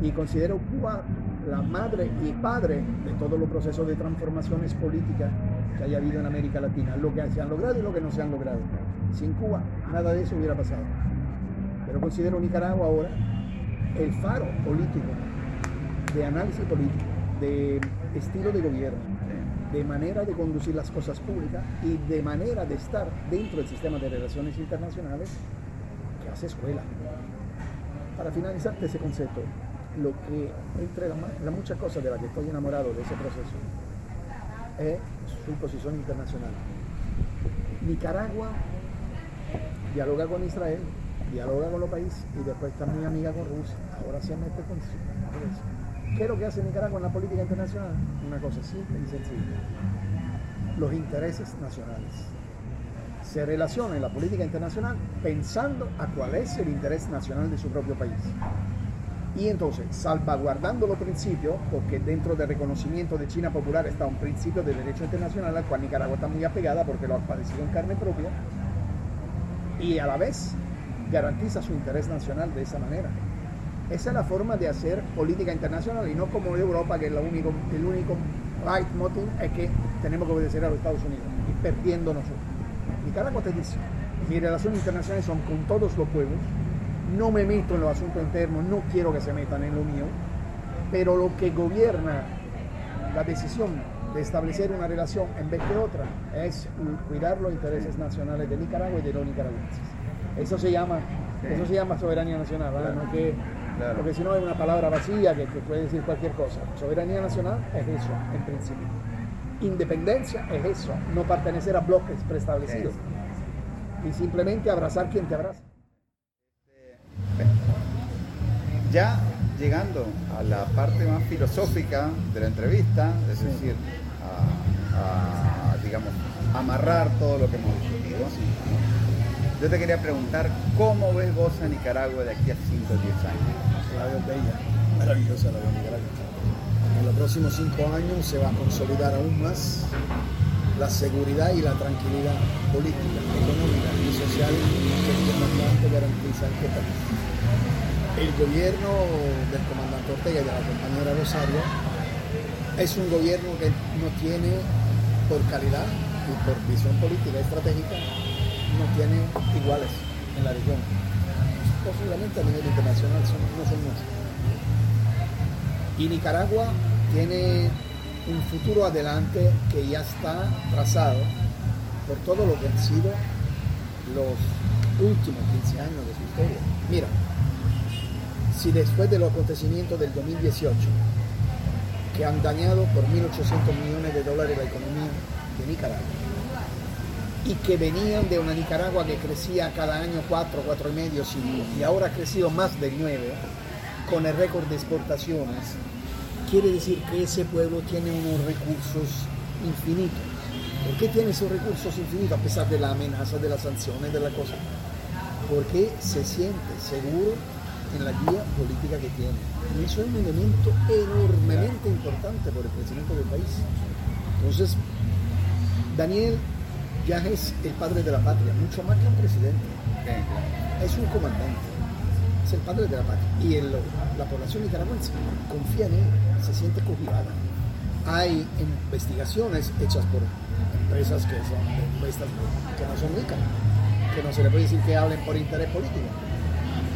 Y considero Cuba la madre y padre de todos los procesos de transformaciones políticas que haya habido en América Latina, lo que se han logrado y lo que no se han logrado. Sin Cuba nada de eso hubiera pasado. Pero considero Nicaragua ahora el faro político, de análisis político, de estilo de gobierno, de manera de conducir las cosas públicas y de manera de estar dentro del sistema de relaciones internacionales que hace escuela. Para finalizar ese concepto, lo que entre las la muchas cosas de las que estoy enamorado de ese proceso es su posición internacional. Nicaragua dialoga con Israel, dialoga con los países y después está muy amiga con Rusia. Ahora se mete con Rusia. ¿Qué es lo que hace Nicaragua en la política internacional? Una cosa simple y sencilla. Los intereses nacionales. Se relaciona en la política internacional pensando a cuál es el interés nacional de su propio país. Y entonces, salvaguardando los principios, porque dentro del reconocimiento de China Popular está un principio de derecho internacional al cual Nicaragua está muy apegada porque lo ha padecido en carne propia, y a la vez garantiza su interés nacional de esa manera. Esa es la forma de hacer política internacional y no como Europa, que es lo único, el único right motive es que tenemos que obedecer a los Estados Unidos y perdiendo nosotros. Nicaragua te dice, mis relaciones internacionales son con todos los pueblos, no me meto en los asuntos internos, no quiero que se metan en lo mío, pero lo que gobierna la decisión de establecer una relación en vez de otra es cuidar los intereses nacionales de Nicaragua y de los nicaragüenses. Eso se llama, eso se llama soberanía nacional, porque si no es una palabra vacía que, puede decir cualquier cosa. Soberanía nacional es eso, en principio. Independencia es eso, no pertenecer a bloques preestablecidos. Y simplemente abrazar quien te abraza. Ya llegando a la parte más filosófica de la entrevista, es decir, a, digamos, amarrar todo lo que hemos discutido. Yo te quería preguntar, ¿cómo ves vos a Nicaragua de aquí a 5 o 10 años? La veo bella, maravillosa la de Nicaragua. En los próximos 5 años se va a consolidar aún más la seguridad y la tranquilidad política, económica y social que el comandante garantiza este país. El gobierno del comandante Ortega y de la compañera Rosario es un gobierno que no tiene, por calidad y por visión política y estratégica, no tiene iguales en la región. Posiblemente a nivel internacional no son muchos. Y Nicaragua tiene un futuro adelante que ya está trazado por todo lo que han sido los últimos 15 años de su historia. Mira, si después de los acontecimientos del 2018, que han dañado por 1.800 millones de dólares la economía de Nicaragua, y que venían de una Nicaragua que crecía cada año 4, 4 y y ahora ha crecido más de 9, con el récord de exportaciones, quiere decir que ese pueblo tiene unos recursos infinitos. ¿Por qué tiene esos recursos infinitos a pesar de la amenaza, de las sanciones, de la cosa? Porque se siente seguro en la guía política que tiene. Y eso es un elemento enormemente importante por el crecimiento del país. Entonces, Daniel ya es el padre de la patria, mucho más que un presidente. Es un comandante, es el padre de la patria. Y la población nicaragüense confía en él, se siente cobijada. Hay investigaciones hechas por empresas que, son, que no son ricas, que no se le puede decir que hablen por interés político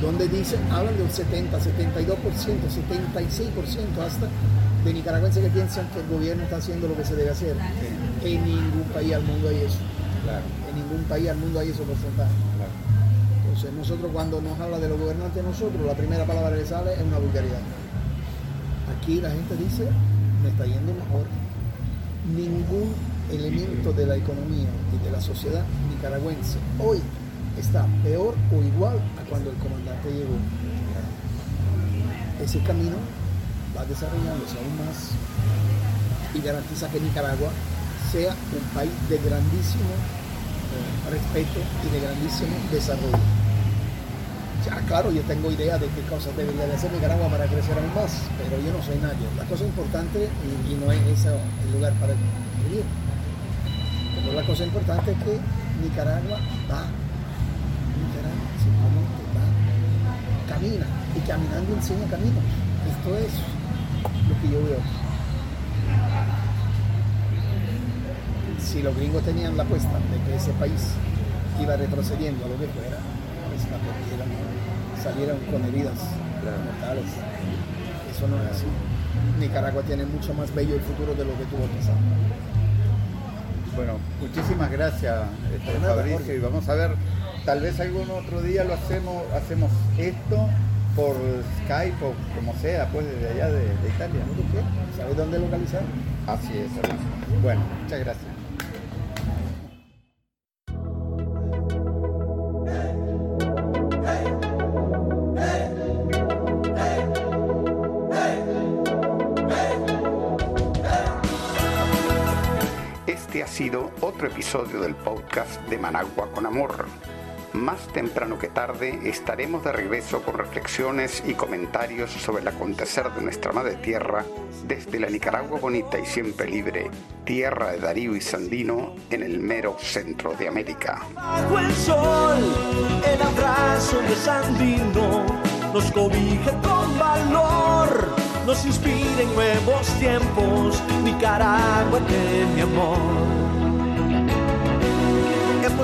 donde dicen, hablan de un 70, 72%, 76% hasta de nicaragüenses que piensan que el gobierno está haciendo lo que se debe hacer. En ningún país al mundo hay eso. En ningún país al mundo hay esos porcentajes. Entonces nosotros cuando nos habla de los gobernantes nosotros, la primera palabra que sale es una vulgaridad. Aquí la gente dice, me está yendo mejor. Ningún elemento de la economía y de la sociedad nicaragüense hoy está peor o igual a cuando el comandante llegó. ese camino va desarrollándose aún más y garantiza que Nicaragua sea un país de grandísimo eh, respeto y de grandísimo desarrollo. Ya, claro, yo tengo idea de qué cosas debería de hacer Nicaragua para crecer aún más, pero yo no soy nadie. La cosa importante, y, no es ese el lugar para vivir, pero la cosa importante es que Nicaragua va, Nicaragua simplemente va, camina, y caminando enseña caminos. Esto es lo que yo veo. Si los gringos tenían la apuesta de que ese país iba retrocediendo a lo que fuera, pues la salieron con heridas mortales. Eso no es así. Nicaragua tiene mucho más bello el futuro de lo que tuvo pasado. Bueno, muchísimas gracias, este, Fabricio. Jorge. Y vamos a ver, tal vez algún otro día lo hacemos, hacemos esto por Skype o como sea, pues desde allá de, de Italia. ¿Sabes dónde localizar? Así es, hermano. Bueno, muchas gracias. Este ha sido otro episodio del podcast de Managua con Amor. Más temprano que tarde estaremos de regreso con reflexiones y comentarios sobre el acontecer de nuestra madre tierra desde la Nicaragua bonita y siempre libre, tierra de Darío y Sandino en el mero centro de América. Bajo el sol, el abrazo de Sandino nos cobija con valor, nos inspira nuevos tiempos, Nicaragua mi amor.